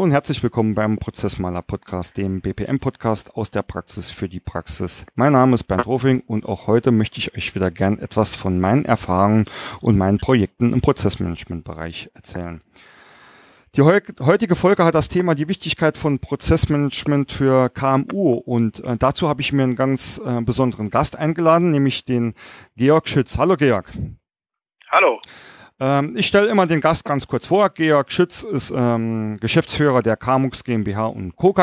Hallo und herzlich willkommen beim Prozessmaler Podcast, dem BPM Podcast aus der Praxis für die Praxis. Mein Name ist Bernd Rofing und auch heute möchte ich euch wieder gern etwas von meinen Erfahrungen und meinen Projekten im Prozessmanagement-Bereich erzählen. Die heutige Folge hat das Thema die Wichtigkeit von Prozessmanagement für KMU und äh, dazu habe ich mir einen ganz äh, besonderen Gast eingeladen, nämlich den Georg Schütz. Hallo Georg. Hallo. Ähm, ich stelle immer den Gast ganz kurz vor. Georg Schütz ist ähm, Geschäftsführer der Kamux GmbH und Co.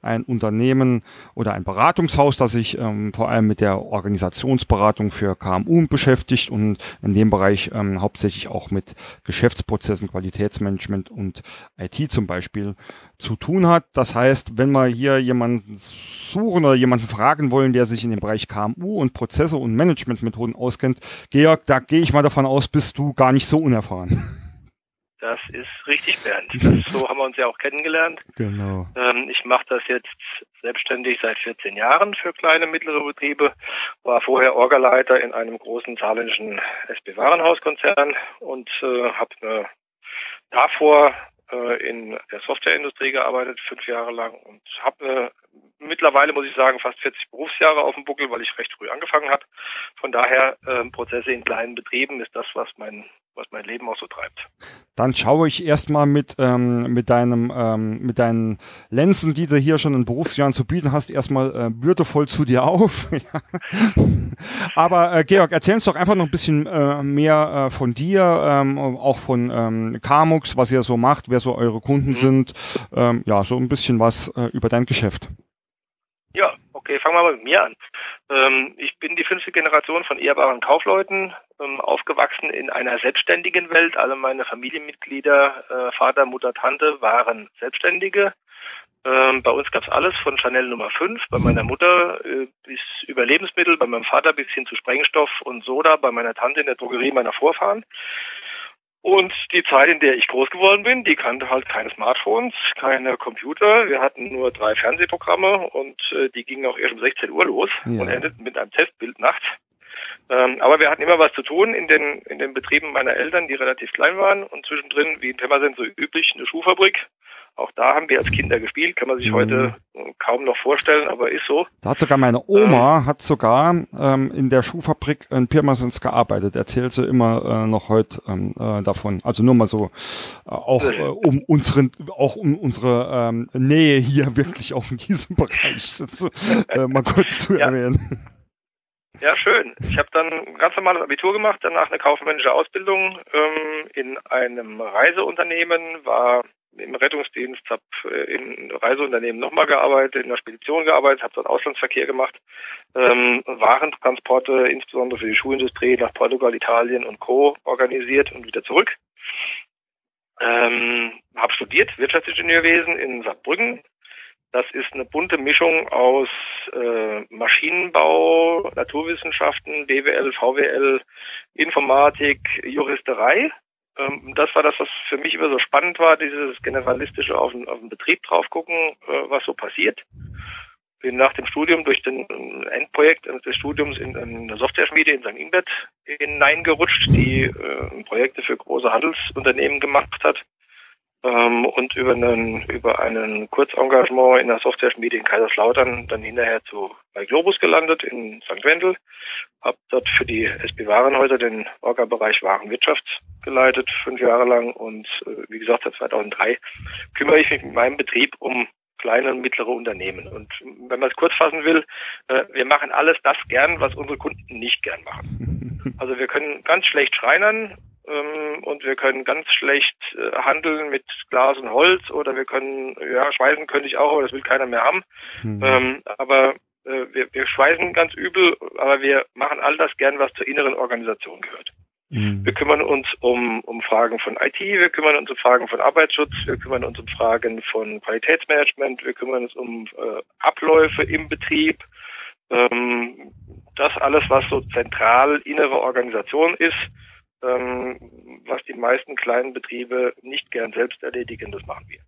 Ein Unternehmen oder ein Beratungshaus, das sich ähm, vor allem mit der Organisationsberatung für KMU beschäftigt und in dem Bereich ähm, hauptsächlich auch mit Geschäftsprozessen, Qualitätsmanagement und IT zum Beispiel zu tun hat. Das heißt, wenn wir hier jemanden suchen oder jemanden fragen wollen, der sich in dem Bereich KMU und Prozesse und Managementmethoden auskennt, Georg, da gehe ich mal davon aus, bist du gar nicht so unerfahren. Das ist richtig, Bernd. Das, so haben wir uns ja auch kennengelernt. Genau. Ähm, ich mache das jetzt selbstständig seit 14 Jahren für kleine, mittlere Betriebe. War vorher Orgaleiter in einem großen saarländischen SB-Warenhauskonzern und äh, habe davor äh, in der Softwareindustrie gearbeitet, fünf Jahre lang und habe äh, mittlerweile, muss ich sagen, fast 40 Berufsjahre auf dem Buckel, weil ich recht früh angefangen habe. Von daher äh, Prozesse in kleinen Betrieben ist das, was mein was mein Leben auch so treibt. Dann schaue ich erstmal mit, ähm, mit deinem, ähm, mit deinen Lenzen, die du hier schon in Berufsjahren zu bieten hast, erstmal äh, würdevoll zu dir auf. Aber äh, Georg, erzähl uns doch einfach noch ein bisschen äh, mehr äh, von dir, ähm, auch von ähm, Kamux, was ihr so macht, wer so eure Kunden mhm. sind. Ähm, ja, so ein bisschen was äh, über dein Geschäft. Okay, fangen wir mal mit mir an. Ähm, ich bin die fünfte Generation von ehrbaren Kaufleuten, ähm, aufgewachsen in einer selbstständigen Welt. Alle meine Familienmitglieder, äh, Vater, Mutter, Tante waren Selbstständige. Ähm, bei uns gab es alles von Chanel Nummer 5, bei meiner Mutter äh, bis über Lebensmittel, bei meinem Vater bis hin zu Sprengstoff und Soda, bei meiner Tante in der Drogerie meiner Vorfahren. Und die Zeit, in der ich groß geworden bin, die kannte halt keine Smartphones, keine Computer. Wir hatten nur drei Fernsehprogramme und äh, die gingen auch erst um 16 Uhr los ja. und endeten mit einem Testbild nachts. Ähm, aber wir hatten immer was zu tun in den, in den Betrieben meiner Eltern, die relativ klein waren und zwischendrin, wie in Pirmasens so üblich, eine Schuhfabrik. Auch da haben wir als Kinder gespielt, kann man sich mhm. heute kaum noch vorstellen, aber ist so. Da hat sogar meine Oma, ähm, hat sogar ähm, in der Schuhfabrik in Pirmasens gearbeitet, erzählt sie immer äh, noch heute ähm, äh, davon. Also nur mal so, äh, auch äh, um unseren, auch um unsere ähm, Nähe hier wirklich auch in diesem Bereich zu, äh, mal kurz zu erwähnen. Ja, schön. Ich habe dann ein ganz normales Abitur gemacht, danach eine kaufmännische Ausbildung ähm, in einem Reiseunternehmen, war im Rettungsdienst, habe äh, in Reiseunternehmen nochmal gearbeitet, in der Spedition gearbeitet, habe dort Auslandsverkehr gemacht, ähm, Warentransporte, insbesondere für die Schuhindustrie nach Portugal, Italien und Co. organisiert und wieder zurück. Ähm, habe studiert Wirtschaftsingenieurwesen in Saarbrücken. Das ist eine bunte Mischung aus äh, Maschinenbau, Naturwissenschaften, BWL, VWL, Informatik, Juristerei ähm, das war das, was für mich immer so spannend war, dieses generalistische auf den, auf den Betrieb drauf gucken, äh, was so passiert. Bin nach dem Studium durch den Endprojekt des Studiums in, in eine Software-Schmiede in St. Ingbert hineingerutscht, die äh, Projekte für große Handelsunternehmen gemacht hat ähm, und über einen, über einen Kurzengagement in der Software-Schmiede in Kaiserslautern dann hinterher zu bei Globus gelandet in St. Wendel, habe dort für die SB Warenhäuser den Orga-Bereich Warenwirtschaft geleitet, fünf Jahre lang und äh, wie gesagt seit 2003 kümmere ich mich mit meinem Betrieb um kleine und mittlere Unternehmen. Und wenn man es kurz fassen will, äh, wir machen alles das gern, was unsere Kunden nicht gern machen. Also wir können ganz schlecht schreinern, und wir können ganz schlecht äh, handeln mit Glas und Holz oder wir können, ja, schweißen könnte ich auch, aber das will keiner mehr haben. Mhm. Ähm, aber äh, wir, wir schweißen ganz übel, aber wir machen all das gern, was zur inneren Organisation gehört. Mhm. Wir kümmern uns um, um Fragen von IT, wir kümmern uns um Fragen von Arbeitsschutz, wir kümmern uns um Fragen von Qualitätsmanagement, wir kümmern uns um äh, Abläufe im Betrieb. Ähm, das alles, was so zentral innere Organisation ist, ähm, was die meisten kleinen Betriebe nicht gern selbst erledigen, das machen wir.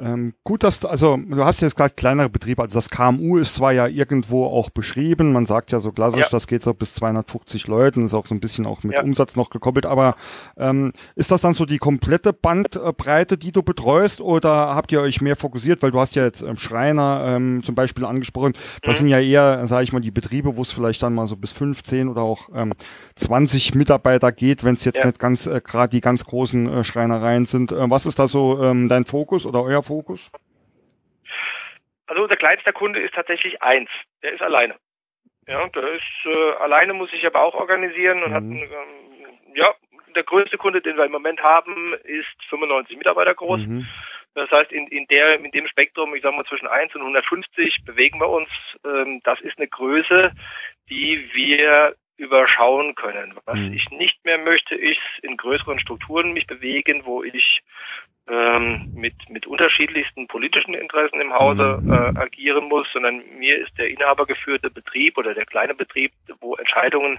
Ähm, gut, dass also du hast jetzt gerade kleinere Betriebe, also das KMU ist zwar ja irgendwo auch beschrieben, man sagt ja so klassisch, ja. das geht so bis 250 Leuten, ist auch so ein bisschen auch mit ja. Umsatz noch gekoppelt, aber ähm, ist das dann so die komplette Bandbreite, die du betreust oder habt ihr euch mehr fokussiert, weil du hast ja jetzt ähm, Schreiner ähm, zum Beispiel angesprochen, das mhm. sind ja eher, sage ich mal, die Betriebe, wo es vielleicht dann mal so bis 15 oder auch ähm, 20 Mitarbeiter geht, wenn es jetzt ja. nicht ganz äh, gerade die ganz großen äh, Schreinereien sind. Äh, was ist da so ähm, dein Fokus oder euer Fokus? Also unser kleinster Kunde ist tatsächlich eins. Der ist alleine. Ja, der ist äh, alleine, muss sich aber auch organisieren und mhm. hat ähm, ja, der größte Kunde, den wir im Moment haben, ist 95 Mitarbeiter groß. Mhm. Das heißt, in, in, der, in dem Spektrum, ich sage mal zwischen 1 und 150 bewegen wir uns. Ähm, das ist eine Größe, die wir überschauen können. Was mhm. ich nicht mehr möchte, ist in größeren Strukturen mich bewegen, wo ich ähm, mit, mit unterschiedlichsten politischen Interessen im Hause mhm. äh, agieren muss, sondern mir ist der inhabergeführte Betrieb oder der kleine Betrieb, wo Entscheidungen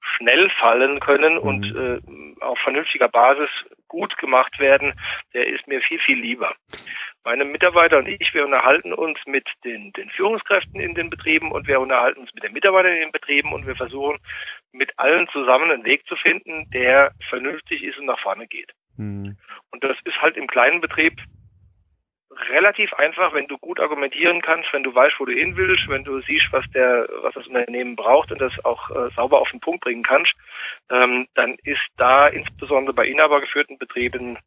schnell fallen können mhm. und äh, auf vernünftiger Basis gut gemacht werden, der ist mir viel, viel lieber. Meine Mitarbeiter und ich, wir unterhalten uns mit den, den Führungskräften in den Betrieben und wir unterhalten uns mit den Mitarbeitern in den Betrieben und wir versuchen mit allen zusammen einen Weg zu finden, der vernünftig ist und nach vorne geht. Mhm. Und das ist halt im kleinen Betrieb relativ einfach, wenn du gut argumentieren kannst, wenn du weißt, wo du hin willst, wenn du siehst, was der, was das Unternehmen braucht und das auch äh, sauber auf den Punkt bringen kannst, ähm, dann ist da insbesondere bei inhabergeführten Betrieben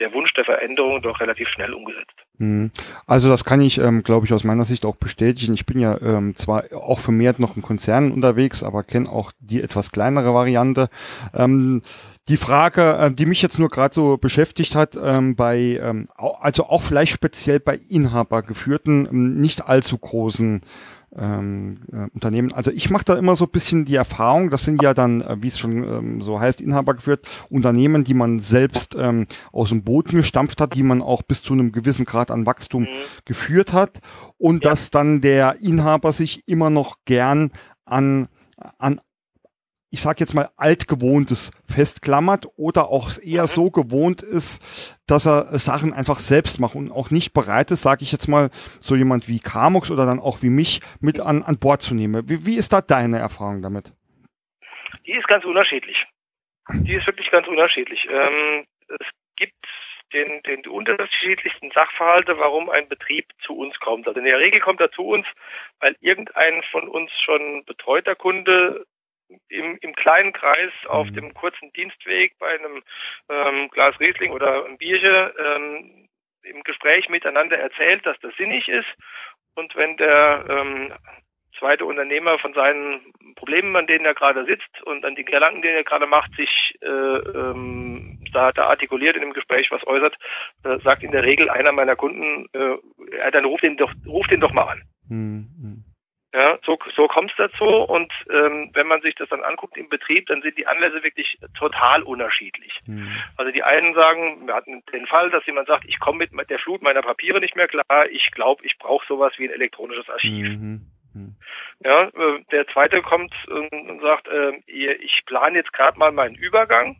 der Wunsch der Veränderung doch relativ schnell umgesetzt. Mhm. Also das kann ich, ähm, glaube ich, aus meiner Sicht auch bestätigen. Ich bin ja ähm, zwar auch vermehrt noch in Konzernen unterwegs, aber kenne auch die etwas kleinere Variante. Ähm, die Frage, äh, die mich jetzt nur gerade so beschäftigt hat, ähm, bei, ähm, also auch vielleicht speziell bei inhabergeführten, ähm, nicht allzu großen ähm, äh, Unternehmen. Also ich mache da immer so ein bisschen die Erfahrung, das sind ja dann, äh, wie es schon ähm, so heißt, inhabergeführt, Unternehmen, die man selbst ähm, aus dem Boden gestampft hat, die man auch bis zu einem gewissen Grad an Wachstum mhm. geführt hat und ja. dass dann der Inhaber sich immer noch gern an an ich sage jetzt mal, altgewohntes festklammert oder auch eher mhm. so gewohnt ist, dass er Sachen einfach selbst macht und auch nicht bereit ist, sage ich jetzt mal, so jemand wie Kamux oder dann auch wie mich mit an, an Bord zu nehmen. Wie, wie ist da deine Erfahrung damit? Die ist ganz unterschiedlich. Die ist wirklich ganz unterschiedlich. Ähm, es gibt den, den die unterschiedlichsten Sachverhalte, warum ein Betrieb zu uns kommt. Also in der Regel kommt er zu uns, weil irgendein von uns schon betreuter Kunde im, im kleinen Kreis auf mhm. dem kurzen Dienstweg bei einem ähm, Glas Riesling oder einem Bierchen ähm, im Gespräch miteinander erzählt, dass das sinnig ist. Und wenn der ähm, zweite Unternehmer von seinen Problemen, an denen er gerade sitzt und an den Gedanken, den er gerade macht, sich äh, ähm, da, da artikuliert in dem Gespräch was äußert, äh, sagt in der Regel einer meiner Kunden, äh, dann ruft den doch, ruft den doch mal an. Mhm. Ja, so, so kommt es dazu. Und ähm, wenn man sich das dann anguckt im Betrieb, dann sind die Anlässe wirklich total unterschiedlich. Mhm. Also die einen sagen, wir hatten den Fall, dass jemand sagt, ich komme mit der Flut meiner Papiere nicht mehr klar, ich glaube, ich brauche sowas wie ein elektronisches Archiv. Mhm. mhm. Ja, äh, der zweite kommt und sagt, äh, ich plane jetzt gerade mal meinen Übergang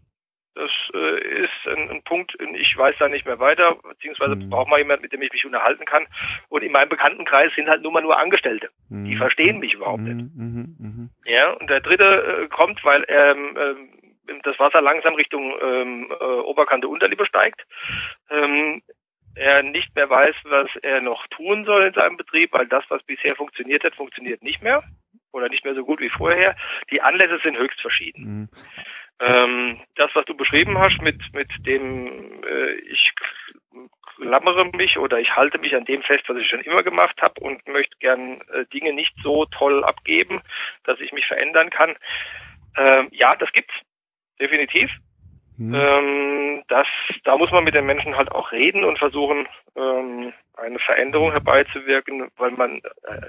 das äh, ist ein, ein, Punkt, ich weiß da nicht mehr weiter, beziehungsweise mhm. braucht man jemand, mit dem ich mich unterhalten kann. Und in meinem Bekanntenkreis sind halt nur mal nur Angestellte. Mhm. Die verstehen mich überhaupt mhm. nicht. Mhm. mhm. Ja, und der dritte äh, kommt, weil ähm, ähm, das Wasser langsam Richtung ähm, äh, Oberkante Unterlippe steigt. Ähm, er nicht mehr weiß, was er noch tun soll in seinem Betrieb, weil das, was bisher funktioniert hat, funktioniert nicht mehr oder nicht mehr so gut wie vorher. Die Anlässe sind höchst verschieden. Ähm, das, was du beschrieben hast, mit, mit dem äh, ich klammere mich oder ich halte mich an dem fest, was ich schon immer gemacht habe und möchte gern äh, Dinge nicht so toll abgeben, dass ich mich verändern kann. Ähm, ja, das gibt's definitiv. Mhm. Ähm, das, da muss man mit den Menschen halt auch reden und versuchen, ähm, eine Veränderung herbeizuwirken, weil man äh,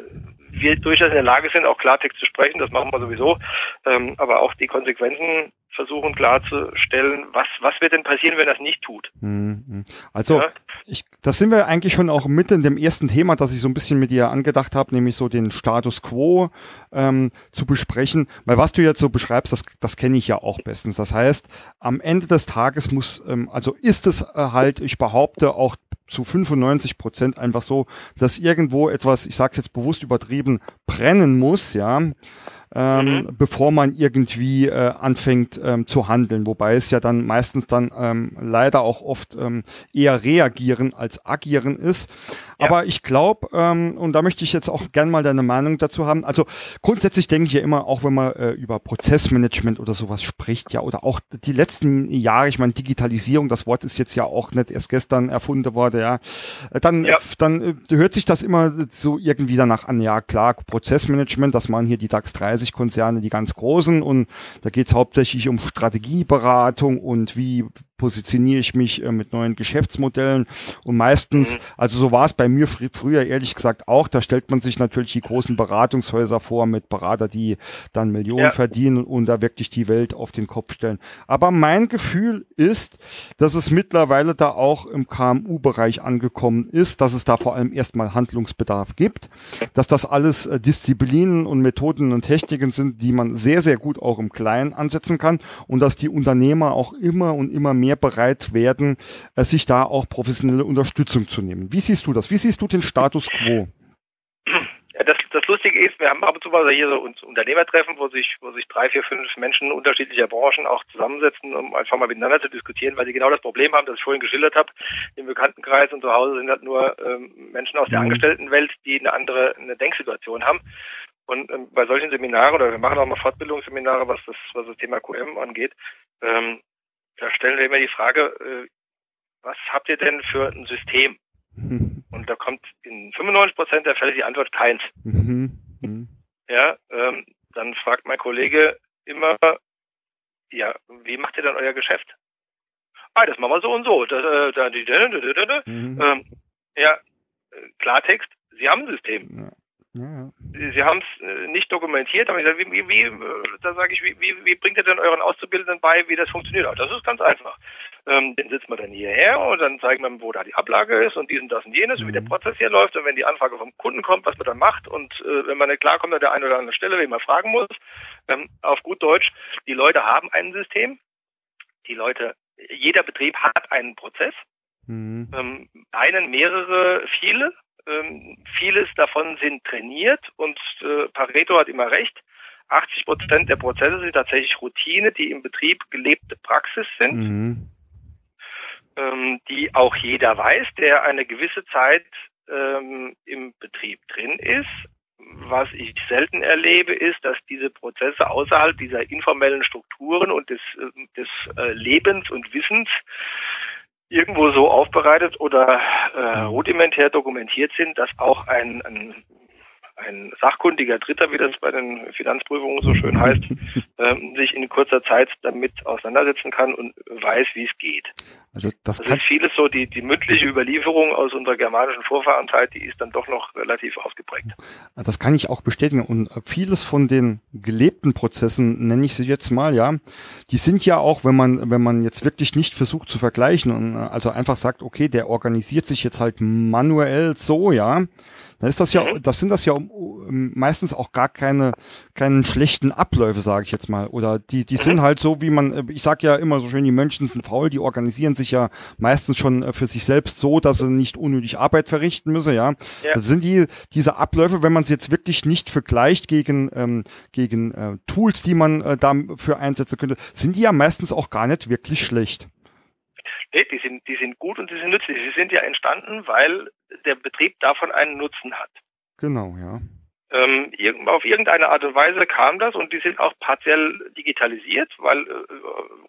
wir durchaus in der Lage sind, auch Klartext zu sprechen, das machen wir sowieso, ähm, aber auch die Konsequenzen versuchen klarzustellen, was, was wird denn passieren, wenn das nicht tut. Mhm. Also, ja? ich, das sind wir eigentlich schon auch mitten in dem ersten Thema, das ich so ein bisschen mit dir angedacht habe, nämlich so den Status quo ähm, zu besprechen, weil was du jetzt so beschreibst, das, das kenne ich ja auch bestens. Das heißt, am Ende des Tages muss, ähm, also ist es äh, halt, ich behaupte, auch zu 95 Prozent einfach so, dass irgendwo etwas, ich sage es jetzt bewusst übertrieben, brennen muss, ja, ähm, mhm. bevor man irgendwie äh, anfängt ähm, zu handeln. Wobei es ja dann meistens dann ähm, leider auch oft ähm, eher reagieren als agieren ist. Ja. Aber ich glaube, ähm, und da möchte ich jetzt auch gern mal deine Meinung dazu haben. Also grundsätzlich denke ich ja immer, auch wenn man äh, über Prozessmanagement oder sowas spricht, ja, oder auch die letzten Jahre, ich meine, Digitalisierung, das Wort ist jetzt ja auch nicht erst gestern erfunden worden, ja, äh, dann, ja. dann äh, hört sich das immer so irgendwie danach an, ja klar, Prozessmanagement, das machen hier die DAX 30 Konzerne, die ganz großen. Und da geht es hauptsächlich um Strategieberatung und wie positioniere ich mich äh, mit neuen Geschäftsmodellen und meistens, mhm. also so war es bei mir fr früher ehrlich gesagt auch, da stellt man sich natürlich die großen Beratungshäuser vor mit Berater, die dann Millionen ja. verdienen und da wirklich die Welt auf den Kopf stellen. Aber mein Gefühl ist, dass es mittlerweile da auch im KMU-Bereich angekommen ist, dass es da vor allem erstmal Handlungsbedarf gibt, dass das alles äh, Disziplinen und Methoden und Techniken sind, die man sehr, sehr gut auch im Kleinen ansetzen kann und dass die Unternehmer auch immer und immer mehr mehr bereit werden, äh, sich da auch professionelle Unterstützung zu nehmen. Wie siehst du das? Wie siehst du den Status quo? Ja, das, das Lustige ist, wir haben ab und zu mal hier so uns Unternehmertreffen, wo sich, wo sich drei, vier, fünf Menschen unterschiedlicher Branchen auch zusammensetzen, um einfach mal miteinander zu diskutieren, weil sie genau das Problem haben, das ich vorhin geschildert habe. Im Bekanntenkreis und zu Hause sind halt nur ähm, Menschen aus der mhm. Angestelltenwelt, die eine andere eine Denksituation haben. Und ähm, bei solchen Seminaren, oder wir machen auch mal Fortbildungsseminare, was das, was das Thema QM angeht, ähm, da stellen wir immer die Frage, äh, was habt ihr denn für ein System? Und da kommt in 95 Prozent der Fälle die Antwort keins. Mhm. Mhm. Ja, ähm, dann fragt mein Kollege immer, ja, wie macht ihr denn euer Geschäft? Ah, das machen wir so und so. Da, da, da. Ähm, ja, Klartext, Sie haben ein System. Ja. Ja. Sie haben es äh, nicht dokumentiert, aber ich sage, wie, wie, wie, äh, da sage ich, wie, wie, wie bringt ihr denn euren Auszubildenden bei, wie das funktioniert? Das ist ganz einfach. Ähm, den sitzt man dann hierher und dann zeigt man, wo da die Ablage ist und dies und das und jenes, mhm. wie der mhm. Prozess hier läuft und wenn die Anfrage vom Kunden kommt, was man dann macht und äh, wenn man nicht klarkommt an der einen oder anderen Stelle, wen man fragen muss, ähm, auf gut Deutsch, die Leute haben ein System, die Leute, jeder Betrieb hat einen Prozess, mhm. ähm, einen, mehrere, viele ähm, vieles davon sind trainiert und äh, Pareto hat immer recht. 80 Prozent der Prozesse sind tatsächlich Routine, die im Betrieb gelebte Praxis sind, mhm. ähm, die auch jeder weiß, der eine gewisse Zeit ähm, im Betrieb drin ist. Was ich selten erlebe, ist, dass diese Prozesse außerhalb dieser informellen Strukturen und des, äh, des äh, Lebens und Wissens irgendwo so aufbereitet oder äh, rudimentär dokumentiert sind, dass auch ein, ein ein sachkundiger Dritter, wie das bei den Finanzprüfungen so schön heißt, ähm, sich in kurzer Zeit damit auseinandersetzen kann und weiß, wie es geht. Also das, das ist vieles so, die, die mündliche Überlieferung aus unserer germanischen Vorfahrenzeit, die ist dann doch noch relativ ausgeprägt. Das kann ich auch bestätigen. Und vieles von den gelebten Prozessen, nenne ich sie jetzt mal, ja, die sind ja auch, wenn man, wenn man jetzt wirklich nicht versucht zu vergleichen und also einfach sagt, okay, der organisiert sich jetzt halt manuell so, ja, dann ist das ja, das sind das ja meistens auch gar keine, keinen schlechten Abläufe, sage ich jetzt mal. Oder die, die sind mhm. halt so, wie man, ich sag ja immer so schön, die Menschen sind faul, die organisieren sich ja meistens schon äh, für sich selbst so, dass sie nicht unnötig Arbeit verrichten müssen, ja. ja. Das sind die, diese Abläufe, wenn man es jetzt wirklich nicht vergleicht gegen, ähm, gegen äh, Tools, die man äh, dafür einsetzen könnte, sind die ja meistens auch gar nicht wirklich schlecht. Nee, die sind, die sind gut und die sind nützlich. Sie sind ja entstanden, weil der Betrieb davon einen Nutzen hat. Genau, ja. Ähm, auf irgendeine Art und Weise kam das und die sind auch partiell digitalisiert, weil äh,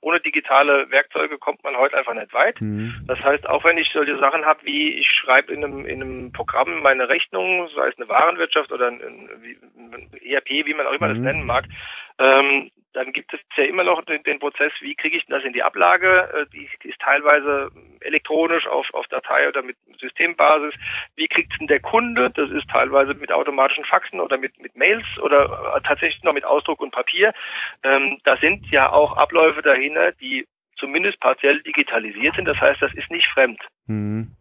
ohne digitale Werkzeuge kommt man heute einfach nicht weit. Mhm. Das heißt, auch wenn ich solche Sachen habe, wie ich schreibe in einem, in einem Programm meine Rechnung, sei es eine Warenwirtschaft oder ein, ein ERP, wie man auch immer mhm. das nennen mag, ähm, dann gibt es ja immer noch den, den Prozess, wie kriege ich das in die Ablage? Äh, die, die, ist teilweise elektronisch auf, auf Datei oder mit Systembasis. Wie kriegt es denn der Kunde? Das ist teilweise mit automatischen Faxen oder mit, mit Mails oder äh, tatsächlich noch mit Ausdruck und Papier. Ähm, da sind ja auch Abläufe dahinter, die zumindest partiell digitalisiert sind. Das heißt, das ist nicht fremd. Mhm.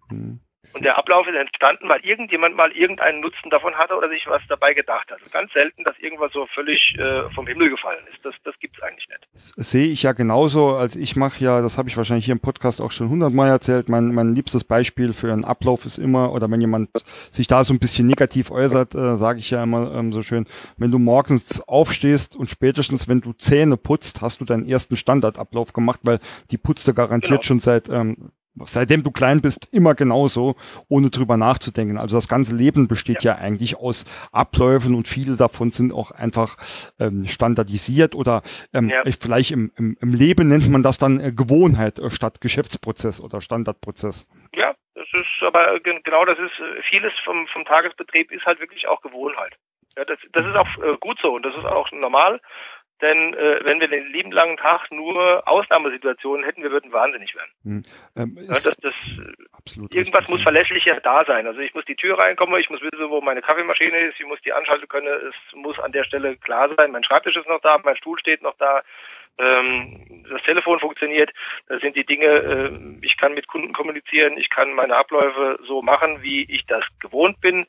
Und der Ablauf ist entstanden, weil irgendjemand mal irgendeinen Nutzen davon hatte oder sich was dabei gedacht hat. Es ist ganz selten, dass irgendwas so völlig äh, vom Himmel gefallen ist. Das, das gibt es eigentlich nicht. Das sehe ich ja genauso. als ich mache ja, das habe ich wahrscheinlich hier im Podcast auch schon hundertmal erzählt, mein, mein liebstes Beispiel für einen Ablauf ist immer, oder wenn jemand sich da so ein bisschen negativ äußert, äh, sage ich ja immer ähm, so schön, wenn du morgens aufstehst und spätestens, wenn du Zähne putzt, hast du deinen ersten Standardablauf gemacht, weil die putzt du garantiert genau. schon seit ähm, seitdem du klein bist, immer genauso, ohne drüber nachzudenken. Also das ganze Leben besteht ja, ja eigentlich aus Abläufen und viele davon sind auch einfach ähm, standardisiert oder ähm, ja. vielleicht im, im, im Leben nennt man das dann äh, Gewohnheit äh, statt Geschäftsprozess oder Standardprozess. Ja, das ist aber genau das ist äh, vieles vom, vom Tagesbetrieb ist halt wirklich auch Gewohnheit. Ja, das, das ist auch äh, gut so und das ist auch normal. Denn äh, wenn wir den lieben langen Tag nur Ausnahmesituationen hätten, wir würden wahnsinnig werden. Hm. Ähm, ja, das, das, irgendwas richtig. muss verlässlicher da sein. Also ich muss die Tür reinkommen, ich muss wissen, wo meine Kaffeemaschine ist, ich muss die anschalten können, es muss an der Stelle klar sein, mein Schreibtisch ist noch da, mein Stuhl steht noch da, ähm, das Telefon funktioniert. Das sind die Dinge, äh, ich kann mit Kunden kommunizieren, ich kann meine Abläufe so machen, wie ich das gewohnt bin.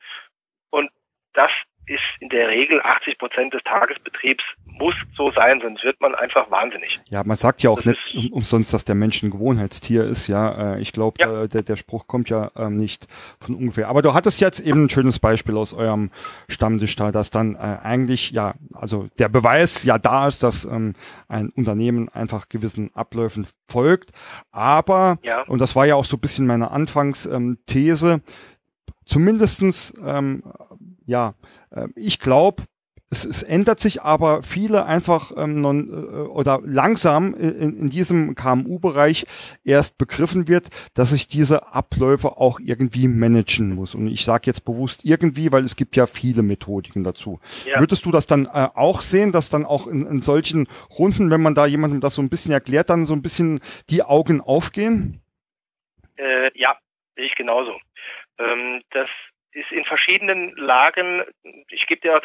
Und das ist in der Regel 80 Prozent des Tagesbetriebs muss so sein, sonst wird man einfach wahnsinnig. Ja, man sagt ja auch das nicht um, umsonst, dass der Mensch ein Gewohnheitstier ist. Ja, äh, ich glaube, ja. äh, der, der Spruch kommt ja ähm, nicht von ungefähr. Aber du hattest jetzt eben ein schönes Beispiel aus eurem Stammtisch da, dass dann äh, eigentlich ja, also der Beweis ja da ist, dass ähm, ein Unternehmen einfach gewissen Abläufen folgt. Aber ja. und das war ja auch so ein bisschen meine Anfangsthese. Zumindestens ähm, ja, äh, ich glaube, es, es ändert sich aber viele einfach ähm, non, äh, oder langsam in, in diesem KMU-Bereich erst begriffen wird, dass ich diese Abläufe auch irgendwie managen muss. Und ich sage jetzt bewusst irgendwie, weil es gibt ja viele Methodiken dazu. Ja. Würdest du das dann äh, auch sehen, dass dann auch in, in solchen Runden, wenn man da jemandem das so ein bisschen erklärt, dann so ein bisschen die Augen aufgehen? Äh, ja, sehe ich genauso. Ähm, das ist in verschiedenen Lagen, ich gebe dir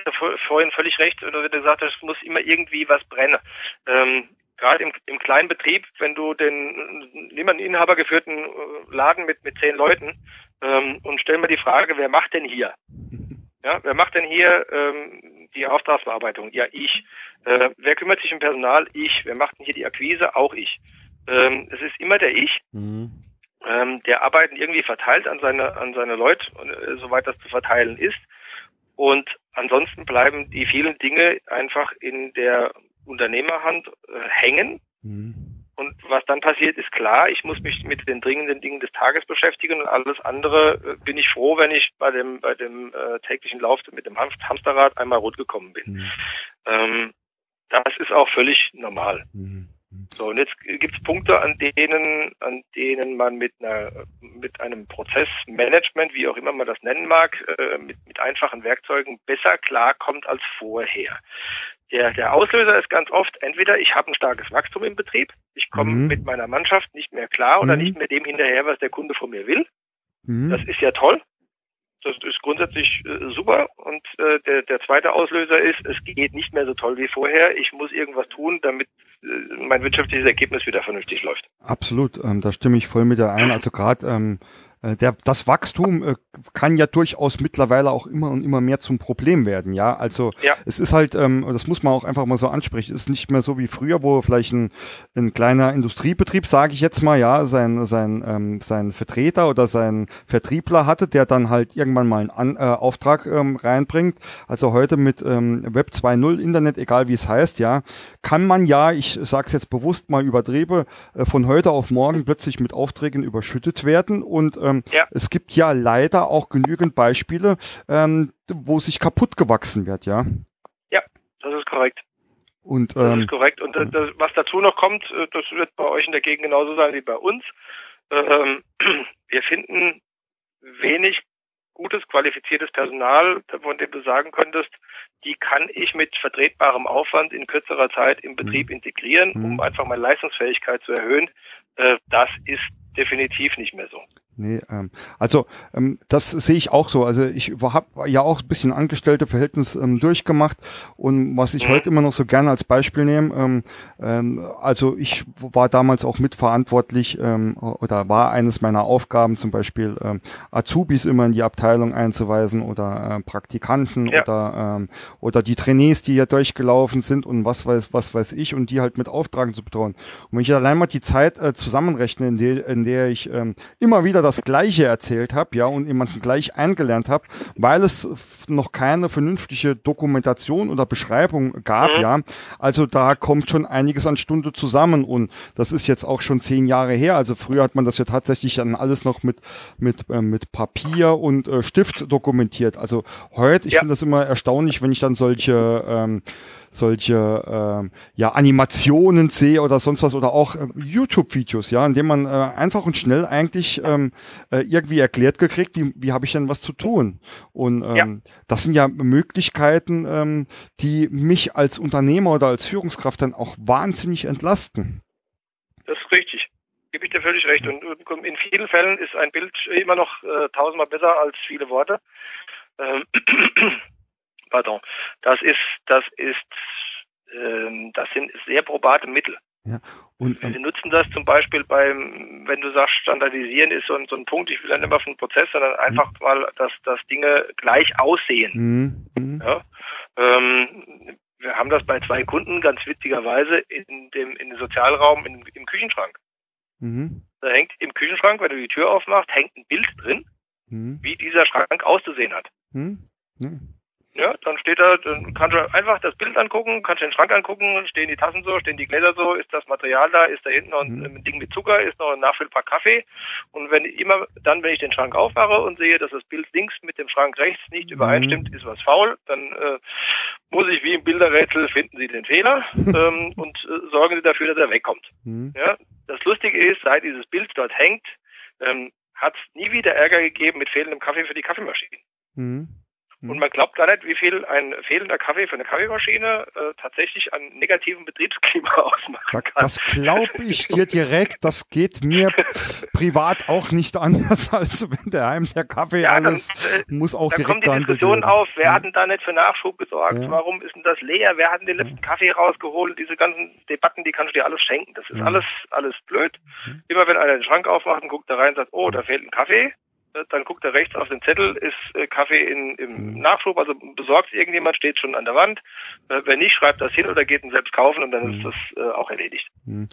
vorhin völlig recht, wenn du gesagt hast, es muss immer irgendwie was brennen. Ähm, Gerade im, im kleinen Betrieb, wenn du den, nimm einen inhabergeführten äh, Laden mit, mit zehn Leuten ähm, und stell mir die Frage, wer macht denn hier? Ja, wer macht denn hier ähm, die Auftragsbearbeitung? Ja, ich. Äh, wer kümmert sich um Personal? Ich. Wer macht denn hier die Akquise? Auch ich. Ähm, es ist immer der Ich. Mhm ähm, der Arbeiten irgendwie verteilt an seine, an seine Leute, äh, soweit das zu verteilen ist. Und ansonsten bleiben die vielen Dinge einfach in der Unternehmerhand äh, hängen. Mhm. Und was dann passiert, ist klar, ich muss mich mit den dringenden Dingen des Tages beschäftigen und alles andere äh, bin ich froh, wenn ich bei dem, bei dem äh, täglichen Lauf mit dem Hamsterrad einmal rot gekommen bin. Mhm. Ähm, das ist auch völlig normal. Mhm. So, und jetzt gibt es Punkte, an denen, an denen man mit einer, mit einem Prozessmanagement, wie auch immer man das nennen mag, äh, mit, mit einfachen Werkzeugen besser klarkommt als vorher. Der, der Auslöser ist ganz oft entweder ich habe ein starkes Wachstum im Betrieb, ich komme mhm. mit meiner Mannschaft nicht mehr klar oder mhm. nicht mehr dem hinterher, was der Kunde von mir will. Mhm. Das ist ja toll. Das ist grundsätzlich äh, super. Und äh, der, der zweite Auslöser ist, es geht nicht mehr so toll wie vorher. Ich muss irgendwas tun, damit äh, mein wirtschaftliches Ergebnis wieder vernünftig läuft. Absolut, ähm, da stimme ich voll mit ein. Also gerade ähm, äh, der, das Wachstum äh, kann ja durchaus mittlerweile auch immer und immer mehr zum Problem werden, ja. Also ja. es ist halt, ähm, das muss man auch einfach mal so ansprechen, es ist nicht mehr so wie früher, wo vielleicht ein, ein kleiner Industriebetrieb, sage ich jetzt mal, ja, sein, sein, ähm, sein Vertreter oder sein Vertriebler hatte, der dann halt irgendwann mal einen An äh, Auftrag ähm, reinbringt. Also heute mit ähm, Web 2.0 Internet, egal wie es heißt, ja, kann man ja, ich sage es jetzt bewusst mal übertriebe, äh, von heute auf morgen plötzlich mit Aufträgen überschüttet werden und äh, ähm, ja. es gibt ja leider auch genügend Beispiele, ähm, wo sich kaputt gewachsen wird, ja. Ja, das ist korrekt. Und, ähm, das ist korrekt. Und das, was dazu noch kommt, äh, das wird bei euch in der Gegend genauso sein wie bei uns. Ähm, wir finden wenig gutes, qualifiziertes Personal, von dem du sagen könntest, die kann ich mit vertretbarem Aufwand in kürzerer Zeit im Betrieb mhm. integrieren, um mhm. einfach meine Leistungsfähigkeit zu erhöhen. Äh, das ist definitiv nicht mehr so. Nee, ähm, also ähm, das sehe ich auch so. Also ich habe ja auch ein bisschen Angestellteverhältnis ähm, durchgemacht und was ich mhm. heute immer noch so gerne als Beispiel nehme, ähm, ähm, also ich war damals auch mitverantwortlich ähm, oder war eines meiner Aufgaben zum Beispiel ähm, Azubis immer in die Abteilung einzuweisen oder äh, Praktikanten ja. oder ähm, oder die Trainees, die ja durchgelaufen sind und was weiß was weiß ich und die halt mit Auftragen zu betreuen. Und wenn ich allein mal die Zeit äh, zusammenrechne, in der in der ich ähm, immer wieder das Gleiche erzählt habe, ja, und jemanden gleich eingelernt habe, weil es noch keine vernünftige Dokumentation oder Beschreibung gab, mhm. ja. Also da kommt schon einiges an Stunde zusammen und das ist jetzt auch schon zehn Jahre her. Also früher hat man das ja tatsächlich dann alles noch mit mit äh, mit Papier und äh, Stift dokumentiert. Also heute, ich ja. finde das immer erstaunlich, wenn ich dann solche ähm, solche ähm, ja, Animationen sehe oder sonst was oder auch äh, YouTube-Videos, ja, in dem man äh, einfach und schnell eigentlich ähm, äh, irgendwie erklärt gekriegt, wie, wie habe ich denn was zu tun. Und ähm, ja. das sind ja Möglichkeiten, ähm, die mich als Unternehmer oder als Führungskraft dann auch wahnsinnig entlasten. Das ist richtig gebe ich dir völlig recht. Und in vielen Fällen ist ein Bild immer noch äh, tausendmal besser als viele Worte. Ähm, pardon, das ist, das ist, ähm, das sind sehr probate Mittel. Ja, und, ähm, Sie nutzen das zum Beispiel beim, wenn du sagst, standardisieren ist so ein, so ein Punkt, ich will dann immer von Prozess, sondern einfach mhm. mal, dass, dass Dinge gleich aussehen. Mhm. mhm. Ja, ähm, wir haben das bei zwei Kunden ganz witzigerweise in dem, in dem Sozialraum in, im Küchenschrank. Mhm. Da hängt im Küchenschrank, wenn du die Tür aufmachst, hängt ein Bild drin, mhm. wie dieser Schrank auszusehen hat. Mhm. Ja, dann steht da, dann kannst du einfach das Bild angucken, kannst den Schrank angucken, stehen die Tassen so, stehen die Gläser so, ist das Material da, ist da hinten noch ein, mhm. ein Ding mit Zucker, ist noch ein Nachfüllpack Kaffee. Und wenn immer dann, wenn ich den Schrank aufmache und sehe, dass das Bild links mit dem Schrank rechts nicht mhm. übereinstimmt, ist was faul, dann äh, muss ich wie im Bilderrätsel finden Sie den Fehler ähm, und äh, sorgen Sie dafür, dass er wegkommt. Mhm. Ja, das Lustige ist, seit dieses Bild dort hängt, ähm, hat es nie wieder Ärger gegeben mit fehlendem Kaffee für die Kaffeemaschine. Mhm. Und man glaubt gar nicht, wie viel ein fehlender Kaffee für eine Kaffeemaschine äh, tatsächlich an negativem Betriebsklima ausmacht. kann. Das glaube ich dir direkt. Das geht mir privat auch nicht anders, als wenn daheim der Kaffee ja, alles dann, äh, muss auch dann direkt kommt die Diskussion auf, wer ja. hat denn da nicht für Nachschub gesorgt? Ja. Warum ist denn das leer? Wer hat denn den letzten Kaffee rausgeholt? Diese ganzen Debatten, die kannst du dir alles schenken. Das ist alles, alles blöd. Mhm. Immer wenn einer den Schrank aufmacht und guckt da rein und sagt, oh, da fehlt ein Kaffee, dann guckt er rechts auf den Zettel, ist äh, Kaffee in, im mhm. Nachschub, also besorgt irgendjemand, steht schon an der Wand. Äh, wenn nicht, schreibt das hin oder geht ihn selbst kaufen und dann mhm. ist das äh, auch erledigt. Mhm.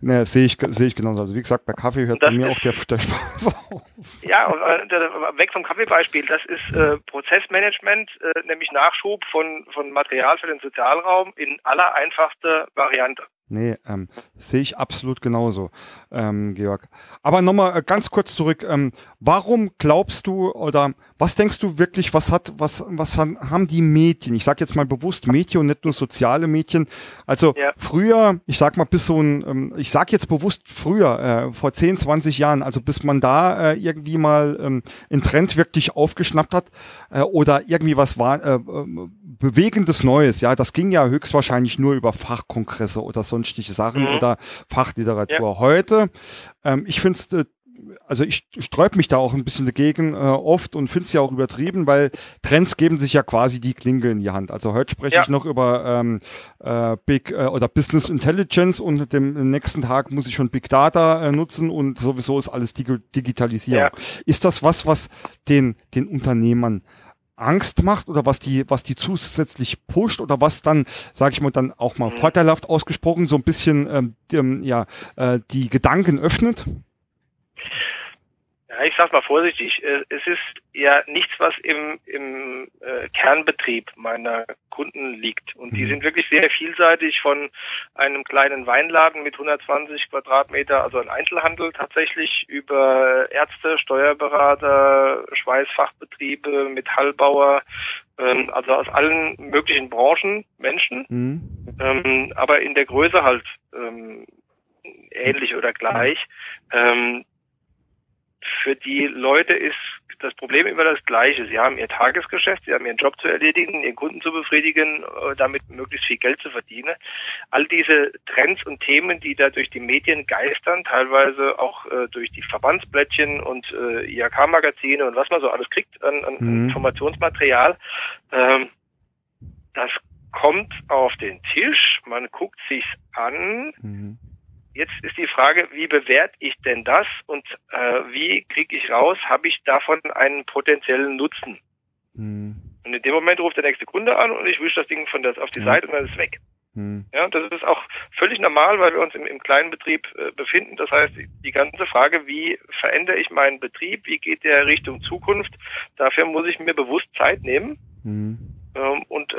Ne, sehe ich, sehe ich genauso. Also wie gesagt, bei Kaffee hört bei mir auch der, der Spaß auf. Ja, und, weg vom Kaffeebeispiel, das ist äh, Prozessmanagement, äh, nämlich Nachschub von, von Material für den Sozialraum in aller einfachster Variante. Nee, ähm, sehe ich absolut genauso, ähm, Georg. Aber nochmal äh, ganz kurz zurück. Ähm, warum glaubst du oder was denkst du wirklich, was hat, was, was haben die Medien? Ich sage jetzt mal bewusst Medien und nicht nur soziale Medien. Also ja. früher, ich sag mal bis so ein, ähm, ich sag jetzt bewusst früher, äh, vor 10, 20 Jahren, also bis man da äh, irgendwie mal ähm, einen Trend wirklich aufgeschnappt hat äh, oder irgendwie was war, äh, äh bewegendes Neues, ja, das ging ja höchstwahrscheinlich nur über Fachkongresse oder sonstige Sachen mhm. oder Fachliteratur. Ja. Heute, ähm, ich finde es äh, also ich sträub mich da auch ein bisschen dagegen äh, oft und finde es ja auch übertrieben, weil Trends geben sich ja quasi die Klinge in die Hand. Also heute spreche ja. ich noch über ähm, äh, Big äh, oder Business Intelligence und dem nächsten Tag muss ich schon Big Data äh, nutzen und sowieso ist alles Dig Digitalisierung. Ja. Ist das was, was den den Unternehmern Angst macht oder was die, was die zusätzlich pusht oder was dann, sage ich mal, dann auch mal mhm. vorteilhaft ausgesprochen so ein bisschen ähm, die, ja, äh, die Gedanken öffnet? Ja, ich sag's mal vorsichtig. Äh, es ist ja nichts, was im, im äh, Kernbetrieb meiner Kunden liegt. Und die mhm. sind wirklich sehr vielseitig von einem kleinen Weinladen mit 120 Quadratmeter, also ein Einzelhandel tatsächlich, über Ärzte, Steuerberater, Schweißfachbetriebe, Metallbauer, ähm, also aus allen möglichen Branchen Menschen, mhm. ähm, aber in der Größe halt ähm, ähnlich oder gleich. Ähm, für die Leute ist das Problem immer das gleiche. Sie haben ihr Tagesgeschäft, sie haben ihren Job zu erledigen, ihren Kunden zu befriedigen, äh, damit möglichst viel Geld zu verdienen. All diese Trends und Themen, die da durch die Medien geistern, teilweise auch äh, durch die Verbandsblättchen und äh, IHK-Magazine und was man so alles kriegt an, an mhm. Informationsmaterial, ähm, das kommt auf den Tisch, man guckt sich's an. Mhm Jetzt ist die Frage, wie bewerte ich denn das und äh, wie kriege ich raus, habe ich davon einen potenziellen Nutzen? Mhm. Und in dem Moment ruft der nächste Kunde an und ich wische das Ding von das auf die ja. Seite und dann ist es weg. Mhm. Ja, das ist auch völlig normal, weil wir uns im, im kleinen Betrieb äh, befinden. Das heißt, die, die ganze Frage, wie verändere ich meinen Betrieb, wie geht der Richtung Zukunft, dafür muss ich mir bewusst Zeit nehmen. Mhm ähm, und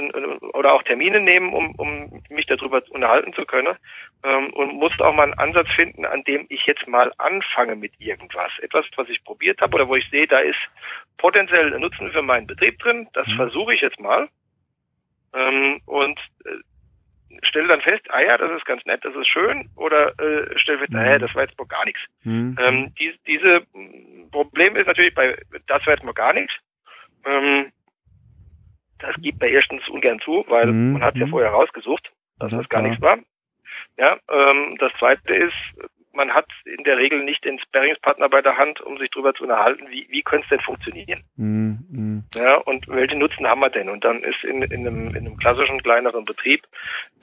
oder auch Termine nehmen, um, um mich darüber unterhalten zu können ähm, und musste auch mal einen Ansatz finden, an dem ich jetzt mal anfange mit irgendwas. Etwas, was ich probiert habe oder wo ich sehe, da ist potenziell ein Nutzen für meinen Betrieb drin. Das mhm. versuche ich jetzt mal ähm, und äh, stelle dann fest, ah ja, das ist ganz nett, das ist schön, oder äh, stelle fest, mhm. naja, das war jetzt mal gar nichts. Mhm. Ähm, die, diese Problem ist natürlich bei, das war jetzt mal gar nichts. Ähm, das gibt man erstens ungern zu, weil mhm. man hat ja mhm. vorher rausgesucht, dass das gar nichts war. Ja, ähm, das zweite ist, man hat in der Regel nicht den Sparringspartner bei der Hand, um sich darüber zu unterhalten, wie, wie könnte es denn funktionieren? Mhm. Ja, und welche Nutzen haben wir denn? Und dann ist in, in, einem, in einem klassischen kleineren Betrieb,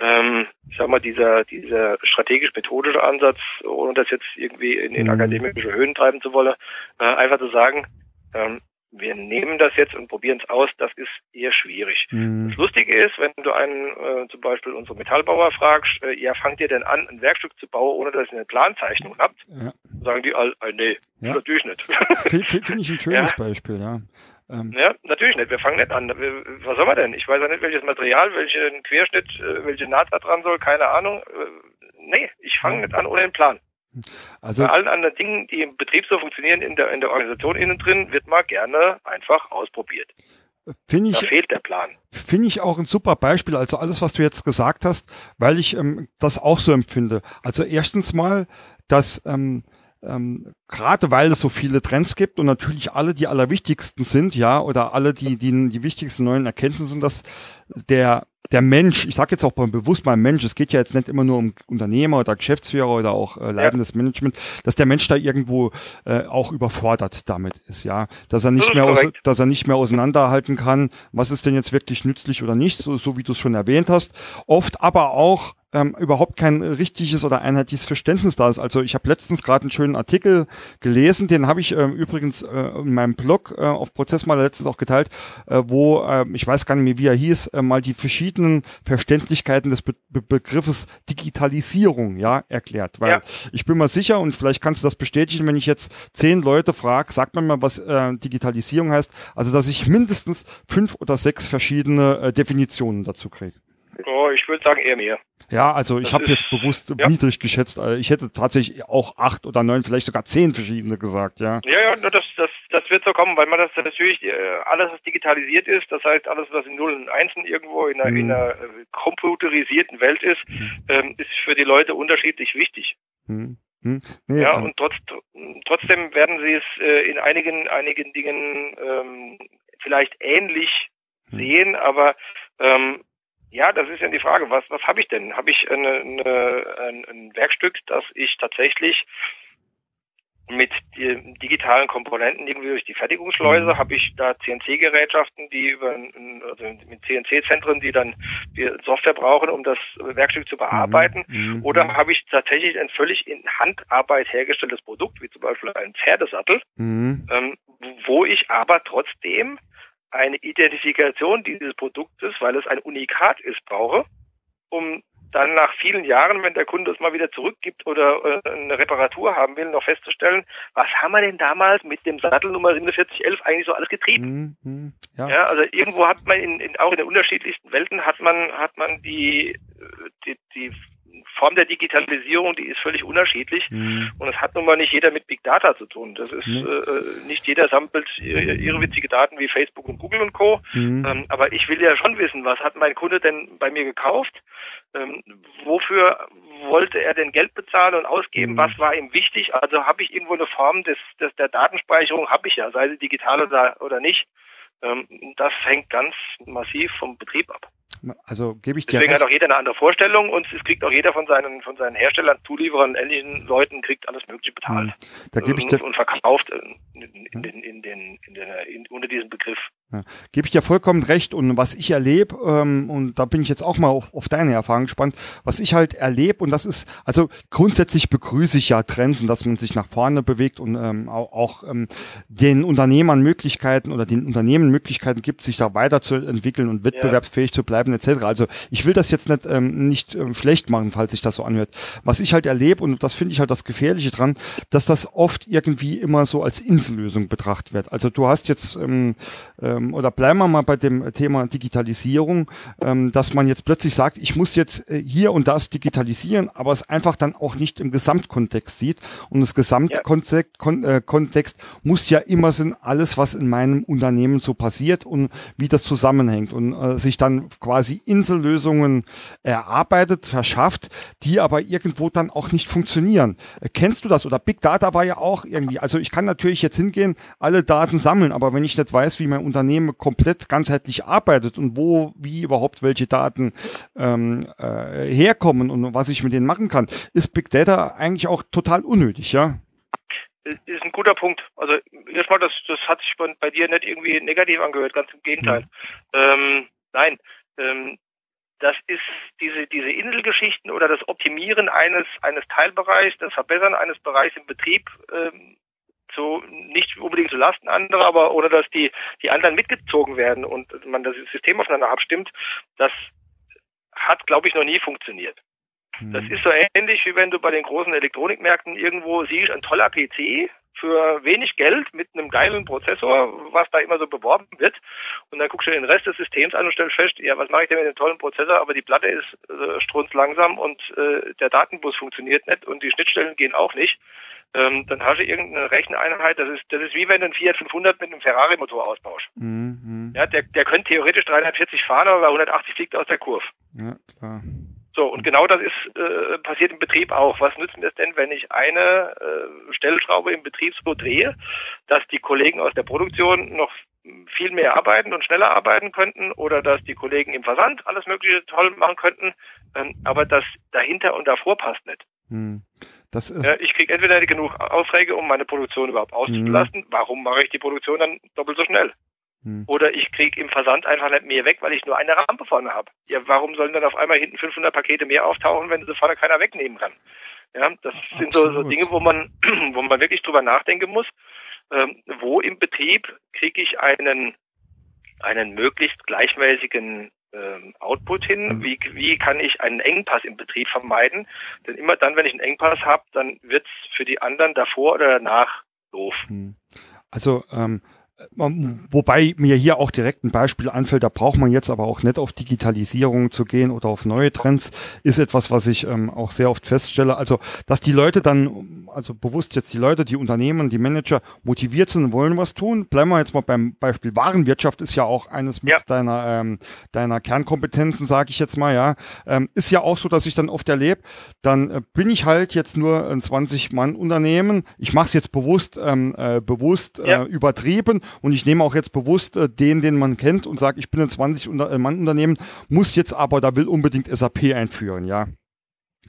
ähm, ich sag mal, dieser, dieser strategisch-methodische Ansatz, ohne das jetzt irgendwie in, in mhm. akademische Höhen treiben zu wollen, äh, einfach zu sagen, ähm, wir nehmen das jetzt und probieren es aus, das ist eher schwierig. Mhm. Das Lustige ist, wenn du einen, äh, zum Beispiel unsere Metallbauer fragst, äh, ja, fangt ihr denn an, ein Werkstück zu bauen, ohne dass ihr eine Planzeichnung habt? Ja. Sagen die all, äh, nee, ja. natürlich nicht. Finde ich ein schönes ja. Beispiel, ja. Ähm. Ja, natürlich nicht. Wir fangen nicht an. Was soll man denn? Ich weiß ja nicht, welches Material, welchen Querschnitt, äh, welche Naht da dran soll, keine Ahnung. Äh, nee, ich fange nicht an ohne einen Plan. Also, Bei allen anderen Dingen, die im Betrieb so funktionieren, in der, in der Organisation innen drin, wird mal gerne einfach ausprobiert. Finde ich, da fehlt der Plan. Finde ich auch ein super Beispiel. Also alles, was du jetzt gesagt hast, weil ich ähm, das auch so empfinde. Also erstens mal, dass ähm, ähm, gerade weil es so viele Trends gibt und natürlich alle die allerwichtigsten sind, ja, oder alle die die die wichtigsten neuen Erkenntnisse sind, dass der der Mensch, ich sage jetzt auch bewusst mal Mensch, es geht ja jetzt nicht immer nur um Unternehmer oder Geschäftsführer oder auch äh, leitendes ja. Management, dass der Mensch da irgendwo äh, auch überfordert damit ist, ja, dass er nicht mehr, aus, dass er nicht mehr auseinanderhalten kann, was ist denn jetzt wirklich nützlich oder nicht, so, so wie du es schon erwähnt hast. Oft aber auch ähm, überhaupt kein richtiges oder einheitliches Verständnis da ist. Also ich habe letztens gerade einen schönen Artikel gelesen, den habe ich äh, übrigens äh, in meinem Blog äh, auf Prozessmaler letztens auch geteilt, äh, wo äh, ich weiß gar nicht mehr, wie er hieß, äh, mal die verschiedenen Verständlichkeiten des Be Be Begriffes Digitalisierung ja erklärt. Weil ja. ich bin mal sicher und vielleicht kannst du das bestätigen, wenn ich jetzt zehn Leute frage, sagt man mal, was äh, Digitalisierung heißt. Also dass ich mindestens fünf oder sechs verschiedene äh, Definitionen dazu kriege. Oh, ich würde sagen eher mehr. Ja, also ich habe jetzt bewusst ja. niedrig geschätzt. Also ich hätte tatsächlich auch acht oder neun, vielleicht sogar zehn verschiedene gesagt, ja. Ja, ja, das, das, das wird so kommen, weil man das natürlich äh, alles, was digitalisiert ist, das heißt alles, was in Nullen und Einsen irgendwo in einer, mhm. in einer äh, computerisierten Welt ist, mhm. ähm, ist für die Leute unterschiedlich wichtig. Mhm. Hm? Nee, ja, und trotz, trotzdem werden sie es äh, in einigen, einigen Dingen ähm, vielleicht ähnlich hm. sehen, aber ähm, ja, das ist ja die Frage, was, was habe ich denn? Habe ich eine, eine, ein, ein Werkstück, das ich tatsächlich mit digitalen Komponenten irgendwie durch die Fertigungsschleuse, mhm. habe ich da CNC-Gerätschaften, die über also mit CNC-Zentren, die dann die Software brauchen, um das Werkstück zu bearbeiten, mhm. mhm. oder habe ich tatsächlich ein völlig in Handarbeit hergestelltes Produkt, wie zum Beispiel ein Pferdesattel, mhm. ähm, wo ich aber trotzdem eine Identifikation dieses Produktes, weil es ein Unikat ist, brauche, um dann nach vielen Jahren, wenn der Kunde es mal wieder zurückgibt oder äh, eine Reparatur haben will, noch festzustellen, was haben wir denn damals mit dem Sattel Nummer 4711 eigentlich so alles getrieben? Mm, mm, ja. ja. also irgendwo hat man in, in, auch in den unterschiedlichsten Welten hat man hat man die die, die Form der Digitalisierung, die ist völlig unterschiedlich mhm. und es hat nun mal nicht jeder mit Big Data zu tun. Das ist nee. äh, nicht jeder sammelt ihre, ihre witzige Daten wie Facebook und Google und Co. Mhm. Ähm, aber ich will ja schon wissen, was hat mein Kunde denn bei mir gekauft? Ähm, wofür wollte er denn Geld bezahlen und ausgeben? Mhm. Was war ihm wichtig? Also habe ich irgendwo eine Form des, des der Datenspeicherung, habe ich ja, sei sie digital oder, oder nicht. Ähm, das hängt ganz massiv vom Betrieb ab. Also gebe ich dir Deswegen recht. hat auch jeder eine andere Vorstellung und es kriegt auch jeder von seinen von seinen Herstellern, Zulieferern, ähnlichen Leuten kriegt alles Mögliche bezahlt. Hm. Da gebe ich dir und verkauft in, in, in, den, in den in der in, unter diesem Begriff. Ja. Gebe ich dir vollkommen recht und was ich erlebe ähm, und da bin ich jetzt auch mal auf, auf deine Erfahrung gespannt, was ich halt erlebe und das ist also grundsätzlich begrüße ich ja Trends und dass man sich nach vorne bewegt und ähm, auch, auch ähm, den Unternehmern Möglichkeiten oder den Unternehmen Möglichkeiten gibt, sich da weiterzuentwickeln und wettbewerbsfähig ja. zu bleiben etc. Also ich will das jetzt nicht, ähm, nicht ähm, schlecht machen, falls sich das so anhört. Was ich halt erlebe, und das finde ich halt das Gefährliche dran, dass das oft irgendwie immer so als Insellösung betrachtet wird. Also du hast jetzt, ähm, ähm, oder bleiben wir mal bei dem Thema Digitalisierung, ähm, dass man jetzt plötzlich sagt, ich muss jetzt äh, hier und das digitalisieren, aber es einfach dann auch nicht im Gesamtkontext sieht. Und das Gesamtkontext. Kon äh, Kontext muss ja immer sein, alles, was in meinem Unternehmen so passiert und wie das zusammenhängt und äh, sich dann quasi quasi Insellösungen erarbeitet, verschafft, die aber irgendwo dann auch nicht funktionieren. Äh, kennst du das? Oder Big Data war ja auch irgendwie, also ich kann natürlich jetzt hingehen, alle Daten sammeln, aber wenn ich nicht weiß, wie mein Unternehmen komplett ganzheitlich arbeitet und wo, wie überhaupt welche Daten ähm, äh, herkommen und was ich mit denen machen kann, ist Big Data eigentlich auch total unnötig, ja? ist ein guter Punkt. Also erstmal, das, das hat sich bei, bei dir nicht irgendwie negativ angehört, ganz im Gegenteil. Mhm. Ähm, nein, ähm, das ist diese, diese Inselgeschichten oder das Optimieren eines, eines Teilbereichs, das Verbessern eines Bereichs im Betrieb, ähm, so nicht unbedingt zu Lasten anderer, aber ohne dass die, die anderen mitgezogen werden und man das System aufeinander abstimmt, das hat, glaube ich, noch nie funktioniert. Das mhm. ist so ähnlich, wie wenn du bei den großen Elektronikmärkten irgendwo siehst, ein toller PC, für wenig Geld mit einem geilen Prozessor, was da immer so beworben wird. Und dann guckst du den Rest des Systems an und stellst fest, ja, was mache ich denn mit dem tollen Prozessor, aber die Platte ist äh, strunzlangsam und äh, der Datenbus funktioniert nicht und die Schnittstellen gehen auch nicht. Ähm, dann hast du irgendeine Recheneinheit, das ist, das ist wie wenn du einen Fiat 500 mit einem Ferrari-Motor austauschst. Mhm. Ja, der, der könnte theoretisch 340 fahren, aber bei 180 fliegt aus der Kurve. Ja, klar. So, und genau das ist äh, passiert im Betrieb auch. Was nützt mir es denn, wenn ich eine äh, Stellschraube im Betrieb so drehe, dass die Kollegen aus der Produktion noch viel mehr arbeiten und schneller arbeiten könnten oder dass die Kollegen im Versand alles Mögliche toll machen könnten, ähm, aber das dahinter und davor passt nicht. Hm. Das ist ja, ich kriege entweder nicht genug Aufträge, um meine Produktion überhaupt auszulasten. Hm. Warum mache ich die Produktion dann doppelt so schnell? Hm. Oder ich kriege im Versand einfach nicht mehr weg, weil ich nur eine Rampe vorne habe. Ja, warum sollen dann auf einmal hinten 500 Pakete mehr auftauchen, wenn sie vorne keiner wegnehmen kann? Ja, das Absolut. sind so, so Dinge, wo man, wo man wirklich drüber nachdenken muss. Ähm, wo im Betrieb kriege ich einen, einen möglichst gleichmäßigen ähm, Output hin? Mhm. Wie, wie kann ich einen Engpass im Betrieb vermeiden? Denn immer dann, wenn ich einen Engpass habe, dann wird's für die anderen davor oder danach doof. Hm. Also ähm, Wobei mir hier auch direkt ein Beispiel anfällt, da braucht man jetzt aber auch nicht auf Digitalisierung zu gehen oder auf neue Trends, ist etwas, was ich ähm, auch sehr oft feststelle. Also, dass die Leute dann, also bewusst jetzt die Leute, die Unternehmen, die Manager motiviert sind und wollen was tun. Bleiben wir jetzt mal beim Beispiel Warenwirtschaft, ist ja auch eines mit ja. deiner, ähm, deiner Kernkompetenzen, sage ich jetzt mal, ja. Ähm, ist ja auch so, dass ich dann oft erlebe, dann äh, bin ich halt jetzt nur ein 20-Mann-Unternehmen. Ich mache es jetzt bewusst, ähm, äh, bewusst äh, ja. übertrieben und ich nehme auch jetzt bewusst äh, den, den man kennt und sage, ich bin ein 20-Mann-Unternehmen, muss jetzt aber, da will unbedingt SAP einführen, ja.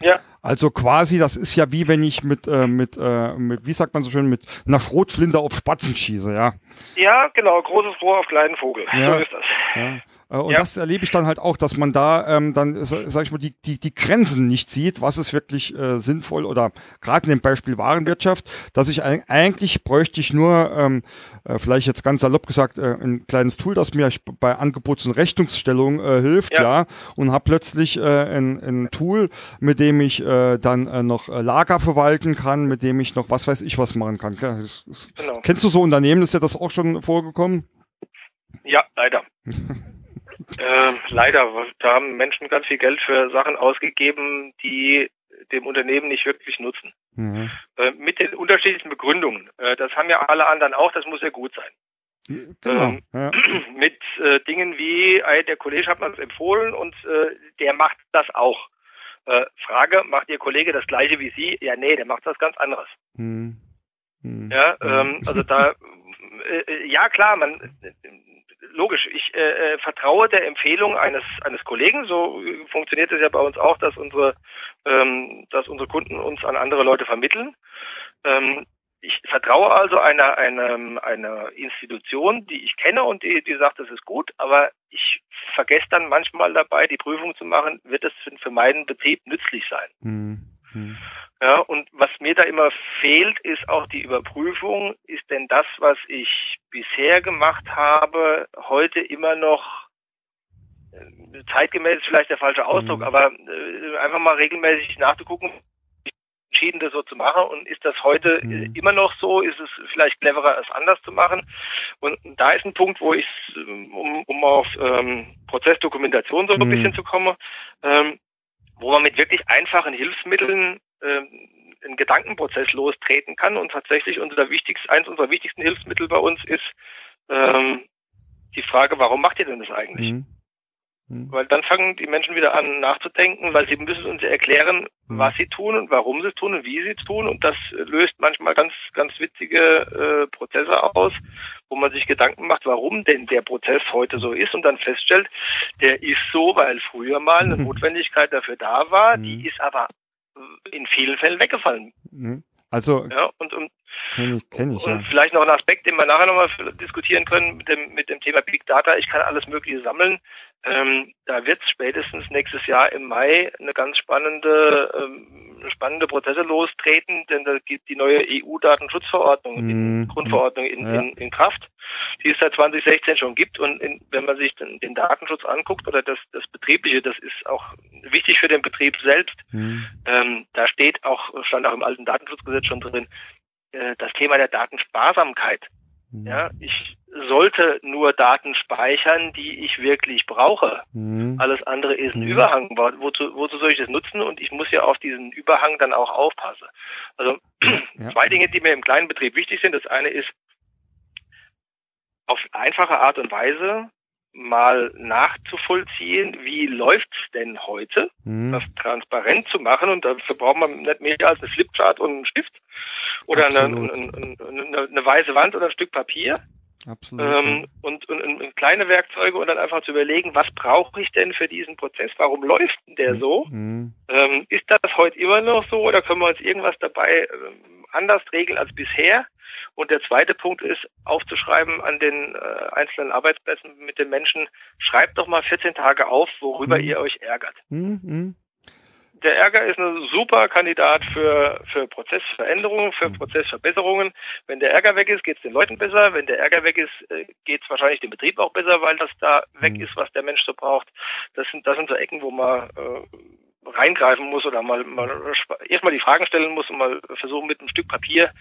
Ja. Also quasi, das ist ja wie wenn ich mit, äh, mit, äh, mit, wie sagt man so schön, mit einer Schrotflinte auf Spatzen schieße, ja. Ja, genau, großes Rohr auf kleinen Vogel. Ja. So ist das. Ja. Äh, und ja. das erlebe ich dann halt auch, dass man da ähm, dann, sag ich mal, die, die, die Grenzen nicht sieht, was ist wirklich äh, sinnvoll oder gerade in dem Beispiel Warenwirtschaft, dass ich eigentlich bräuchte ich nur, ähm, äh, vielleicht jetzt ganz salopp gesagt, äh, ein kleines Tool, das mir bei Angebots- und Rechnungsstellung äh, hilft, ja, ja und habe plötzlich äh, ein, ein Tool, mit dem ich äh, dann äh, noch äh, Lager verwalten kann, mit dem ich noch was weiß ich was machen kann. Das, das, genau. Kennst du so Unternehmen, ist ja das auch schon vorgekommen? Ja, leider. äh, leider, da haben Menschen ganz viel Geld für Sachen ausgegeben, die dem Unternehmen nicht wirklich nutzen. Mhm. Äh, mit den unterschiedlichen Begründungen. Äh, das haben ja alle anderen auch, das muss ja gut sein. Genau, ähm, ja. Mit äh, Dingen wie, der Kollege hat mir empfohlen und äh, der macht das auch. Äh, Frage, macht Ihr Kollege das gleiche wie Sie? Ja, nee, der macht was ganz anderes. Mhm. Mhm. Ja, ähm, also da, äh, ja klar, man, logisch, ich äh, äh, vertraue der Empfehlung eines eines Kollegen. So funktioniert es ja bei uns auch, dass unsere ähm, dass unsere Kunden uns an andere Leute vermitteln. Ähm, ich vertraue also einer, einer, einer Institution, die ich kenne und die, die sagt, das ist gut, aber ich vergesse dann manchmal dabei, die Prüfung zu machen, wird es für meinen Betrieb nützlich sein. Mhm. Ja, und was mir da immer fehlt, ist auch die Überprüfung. Ist denn das, was ich bisher gemacht habe, heute immer noch äh, zeitgemäß ist vielleicht der falsche Ausdruck, mhm. aber äh, einfach mal regelmäßig nachzugucken, entschieden, das so zu machen und ist das heute mhm. immer noch so? Ist es vielleicht cleverer, es anders zu machen? Und da ist ein Punkt, wo ich, um, um auf ähm, Prozessdokumentation so ein mhm. bisschen zu kommen, ähm, wo man mit wirklich einfachen Hilfsmitteln ähm, einen Gedankenprozess lostreten kann. Und tatsächlich unser wichtigst, eins unserer wichtigsten Hilfsmittel bei uns ist ähm, die Frage, warum macht ihr denn das eigentlich? Mhm. Mhm. Weil dann fangen die Menschen wieder an nachzudenken, weil sie müssen uns erklären, mhm. was sie tun und warum sie es tun und wie sie es tun. Und das löst manchmal ganz, ganz witzige äh, Prozesse aus, wo man sich Gedanken macht, warum denn der Prozess heute so ist und dann feststellt, der ist so, weil früher mal eine Notwendigkeit dafür da war, die mhm. ist aber in vielen Fällen weggefallen. Also ja, und, und, kenn ich, kenn ich, und ja. vielleicht noch ein Aspekt, den wir nachher nochmal diskutieren können mit dem, mit dem Thema Big Data. Ich kann alles Mögliche sammeln. Ähm, da wird spätestens nächstes Jahr im Mai eine ganz spannende, ähm, spannende Prozesse lostreten, denn da gibt die neue EU-Datenschutzverordnung, mhm. Grundverordnung in, ja. in, in, Kraft, die es seit 2016 schon gibt. Und in, wenn man sich den, den, Datenschutz anguckt oder das, das Betriebliche, das ist auch wichtig für den Betrieb selbst. Mhm. Ähm, da steht auch, stand auch im alten Datenschutzgesetz schon drin, äh, das Thema der Datensparsamkeit. Mhm. Ja, ich sollte nur Daten speichern, die ich wirklich brauche. Mhm. Alles andere ist ein mhm. Überhang. Wozu, wozu soll ich das nutzen? Und ich muss ja auf diesen Überhang dann auch aufpassen. Also ja. zwei Dinge, die mir im kleinen Betrieb wichtig sind. Das eine ist, auf einfache Art und Weise mal nachzuvollziehen, wie läuft's denn heute, mhm. das transparent zu machen und dafür braucht man nicht mehr als eine Flipchart und einen Stift oder eine, eine, eine, eine, weiße Wand oder ein Stück Papier. Absolut. Ähm, und, und, und, kleine Werkzeuge und dann einfach zu überlegen, was brauche ich denn für diesen Prozess? Warum läuft denn der mhm. so? Mhm. Ähm, ist das heute immer noch so oder können wir uns irgendwas dabei ähm, anders regeln als bisher? Und der zweite Punkt ist, aufzuschreiben an den äh, einzelnen Arbeitsplätzen mit den Menschen, schreibt doch mal 14 Tage auf, worüber mhm. ihr euch ärgert. Mhm. mhm. Der Ärger ist ein super Kandidat für, für Prozessveränderungen, für mhm. Prozessverbesserungen. Wenn der Ärger weg ist, geht es den Leuten besser. Wenn der Ärger weg ist, äh, geht es wahrscheinlich dem Betrieb auch besser, weil das da weg mhm. ist, was der Mensch so braucht. Das sind, das sind so Ecken, wo man äh, reingreifen muss oder mal, mal erstmal die Fragen stellen muss und mal versuchen mit einem Stück Papier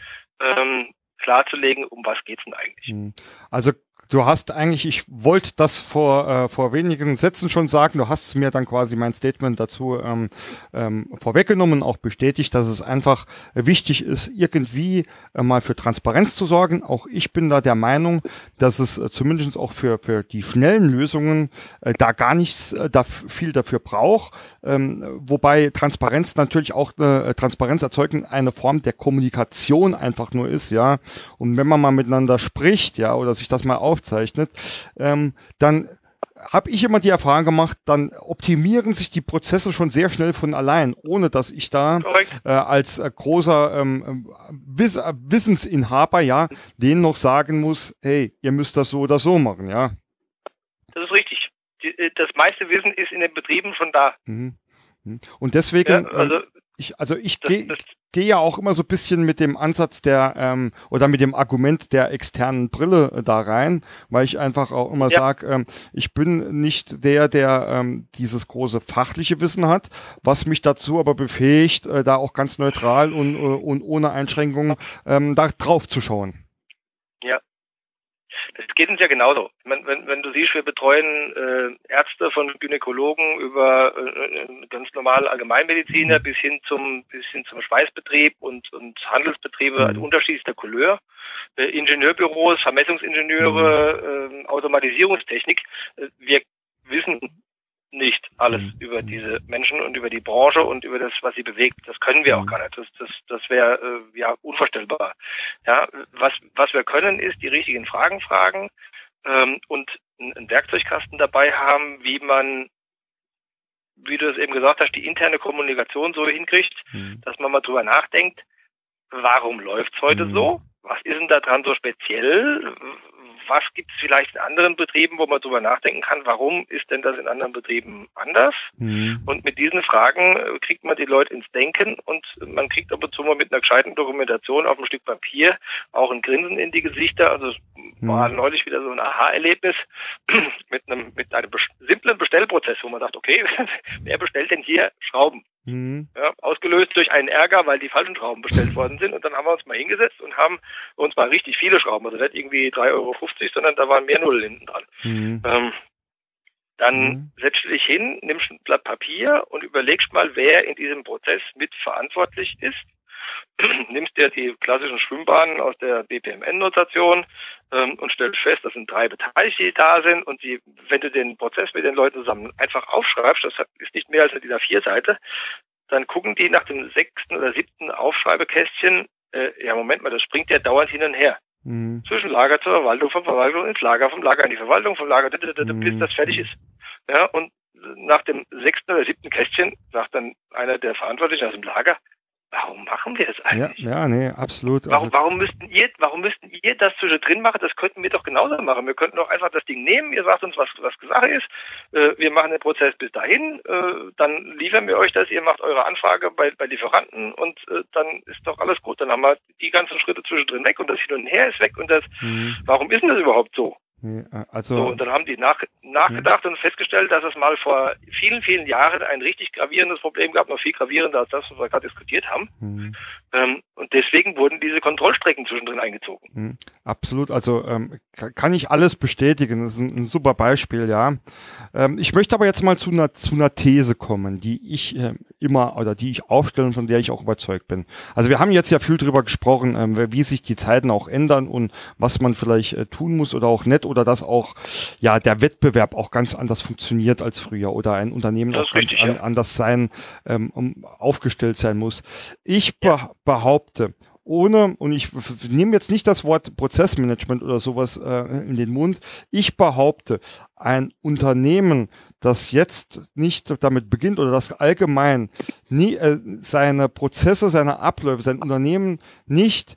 ähm, klarzulegen, um was geht's denn eigentlich. Hm. Also Du hast eigentlich, ich wollte das vor, äh, vor wenigen Sätzen schon sagen, du hast mir dann quasi mein Statement dazu ähm, ähm, vorweggenommen, auch bestätigt, dass es einfach wichtig ist, irgendwie äh, mal für Transparenz zu sorgen. Auch ich bin da der Meinung, dass es äh, zumindest auch für, für die schnellen Lösungen äh, da gar nichts äh, da viel dafür braucht. Ähm, wobei Transparenz natürlich auch eine äh, Transparenz erzeugen eine Form der Kommunikation einfach nur ist, ja. Und wenn man mal miteinander spricht, ja, oder sich das mal auf aufzeichnet, ähm, dann habe ich immer die Erfahrung gemacht, dann optimieren sich die Prozesse schon sehr schnell von allein, ohne dass ich da äh, als äh, großer ähm, Wiss äh, Wissensinhaber ja denen noch sagen muss, hey, ihr müsst das so oder so machen, ja. Das ist richtig. Die, äh, das meiste Wissen ist in den Betrieben schon da. Mhm. mhm. Und deswegen, ja, also, ich, also ich gehe gehe ja auch immer so ein bisschen mit dem Ansatz der ähm, oder mit dem Argument der externen Brille äh, da rein, weil ich einfach auch immer ja. sage, ähm, ich bin nicht der, der ähm, dieses große fachliche Wissen hat, was mich dazu aber befähigt, äh, da auch ganz neutral und, äh, und ohne Einschränkungen ähm, da drauf zu schauen. Ja. Es geht uns ja genauso. Wenn, wenn, wenn du siehst, wir betreuen äh, Ärzte von Gynäkologen über äh, ganz normale Allgemeinmediziner bis hin zum bis hin zum Schweißbetrieb und, und Handelsbetriebe mhm. unterschiedlichster Couleur, äh, Ingenieurbüros, Vermessungsingenieure, mhm. äh, Automatisierungstechnik. Äh, wir wissen nicht alles mhm. über diese Menschen und über die Branche und über das, was sie bewegt. Das können wir mhm. auch gar nicht. Das, das, das wäre äh, ja unvorstellbar. Ja, was, was wir können, ist die richtigen Fragen fragen ähm, und einen Werkzeugkasten dabei haben, wie man, wie du es eben gesagt hast, die interne Kommunikation so hinkriegt, mhm. dass man mal drüber nachdenkt, warum läuft's heute mhm. so? Was ist denn da dran so speziell? Was gibt es vielleicht in anderen Betrieben, wo man darüber nachdenken kann, warum ist denn das in anderen Betrieben anders? Mhm. Und mit diesen Fragen äh, kriegt man die Leute ins Denken und man kriegt ab und zu mal mit einer gescheiten Dokumentation auf ein Stück Papier auch ein Grinsen in die Gesichter. Also es mhm. war neulich wieder so ein Aha-Erlebnis mit einem, mit einem simplen Bestellprozess, wo man sagt, okay, wer bestellt denn hier Schrauben? Mhm. Ja, ausgelöst durch einen Ärger, weil die falschen Schrauben bestellt worden sind. Und dann haben wir uns mal hingesetzt und haben uns mal richtig viele Schrauben, also nicht irgendwie 3,50 Euro, sondern da waren mehr Null hinten dran. Mhm. Ähm, dann mhm. setzt du dich hin, nimmst ein Blatt Papier und überlegst mal, wer in diesem Prozess mitverantwortlich ist. nimmst dir die klassischen Schwimmbahnen aus der BPMN-Notation ähm, und stellst fest, das sind drei Beteiligte, die da sind und die, wenn du den Prozess mit den Leuten zusammen einfach aufschreibst, das ist nicht mehr als eine dieser vier Seite, dann gucken die nach dem sechsten oder siebten Aufschreibekästchen, äh, ja Moment mal, das springt ja dauernd hin und her. Mhm. Zwischen Lager zur Verwaltung, vom Verwaltung ins Lager, vom Lager in die Verwaltung, vom Lager, mhm. bis das fertig ist. Ja, und nach dem sechsten oder siebten Kästchen sagt dann einer der Verantwortlichen aus dem Lager, Warum machen wir das eigentlich? Ja, ja nee, absolut. Warum, also, warum müssten ihr, warum müssten ihr das zwischendrin machen? Das könnten wir doch genauso machen. Wir könnten doch einfach das Ding nehmen. Ihr sagt uns, was, was Sache ist. Äh, wir machen den Prozess bis dahin. Äh, dann liefern wir euch das. Ihr macht eure Anfrage bei, bei Lieferanten und äh, dann ist doch alles gut. Dann haben wir die ganzen Schritte zwischendrin weg und das Hin und Her ist weg und das, mhm. warum ist denn das überhaupt so? Äh, also, so, und dann haben die nach, nachgedacht ja. und festgestellt, dass es mal vor vielen, vielen Jahren ein richtig gravierendes Problem gab, noch viel gravierender als das, was wir gerade diskutiert haben. Mhm. Ähm, und deswegen wurden diese Kontrollstrecken zwischendrin eingezogen. Mhm. Absolut, also ähm, kann ich alles bestätigen. Das ist ein, ein super Beispiel, ja. Ähm, ich möchte aber jetzt mal zu einer, zu einer These kommen, die ich äh, immer oder die ich aufstelle und von der ich auch überzeugt bin. Also wir haben jetzt ja viel drüber gesprochen, ähm, wie sich die Zeiten auch ändern und was man vielleicht äh, tun muss oder auch nicht oder dass auch ja der Wettbewerb auch ganz anders funktioniert als früher oder ein Unternehmen auch ganz richtig, an, ja. anders sein ähm, aufgestellt sein muss. Ich ja. behaupte ohne, und ich nehme jetzt nicht das Wort Prozessmanagement oder sowas äh, in den Mund, ich behaupte, ein Unternehmen, das jetzt nicht damit beginnt oder das allgemein nie äh, seine Prozesse, seine Abläufe, sein Unternehmen nicht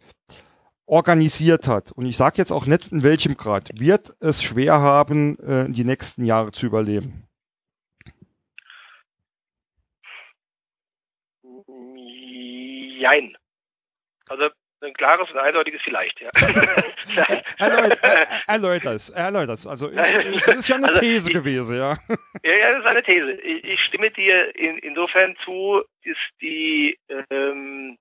organisiert hat, und ich sage jetzt auch nicht in welchem Grad, wird es schwer haben, äh, die nächsten Jahre zu überleben? Jein. Also ein klares und eindeutiges Vielleicht, ja. erläutert es, erläutert es. Also es ist ja eine also, These ich, gewesen, ja. Ja, ja, das ist eine These. Ich, ich stimme dir in, insofern zu, ist die ähm,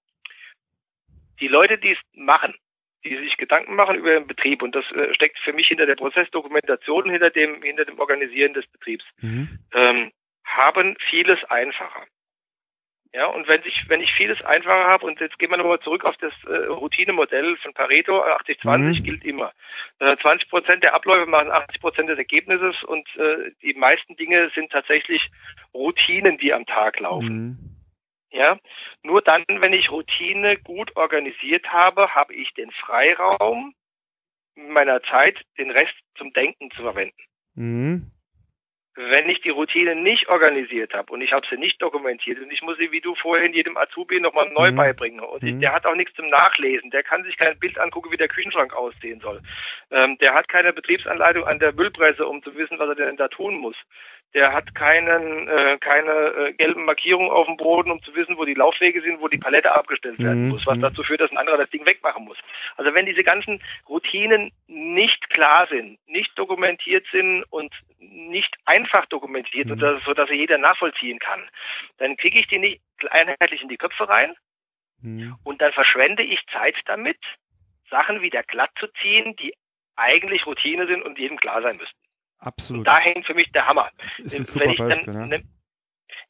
die Leute, die es machen, die sich Gedanken machen über den Betrieb und das äh, steckt für mich hinter der Prozessdokumentation, hinter dem hinter dem Organisieren des Betriebs, mhm. ähm, haben vieles einfacher. Ja, und wenn ich, wenn ich vieles einfacher habe, und jetzt gehen wir nochmal zurück auf das äh, Routinemodell von Pareto, 80-20 mhm. gilt immer. Äh, 20 Prozent der Abläufe machen 80 Prozent des Ergebnisses und äh, die meisten Dinge sind tatsächlich Routinen, die am Tag laufen. Mhm. Ja, nur dann, wenn ich Routine gut organisiert habe, habe ich den Freiraum meiner Zeit, den Rest zum Denken zu verwenden. Mhm wenn ich die Routine nicht organisiert habe und ich habe sie nicht dokumentiert und ich muss sie, wie du vorhin jedem Azubi nochmal neu mhm. beibringen und ich, mhm. der hat auch nichts zum Nachlesen, der kann sich kein Bild angucken, wie der Küchenschrank aussehen soll. Ähm, der hat keine Betriebsanleitung an der Müllpresse, um zu wissen, was er denn da tun muss. Der hat keinen, äh, keine äh, gelben Markierungen auf dem Boden, um zu wissen, wo die Laufwege sind, wo die Palette abgestellt werden mhm. muss, was mhm. dazu führt, dass ein anderer das Ding wegmachen muss. Also wenn diese ganzen Routinen nicht klar sind, nicht dokumentiert sind und nicht einfach dokumentiert, mhm. sodass, sodass jeder nachvollziehen kann, dann kriege ich die nicht einheitlich in die Köpfe rein mhm. und dann verschwende ich Zeit damit, Sachen wieder glatt zu ziehen, die eigentlich Routine sind und jedem klar sein müssten. Absolut. Und da hängt für mich der Hammer. Ist ein super Beispiel, dann, ja. ne,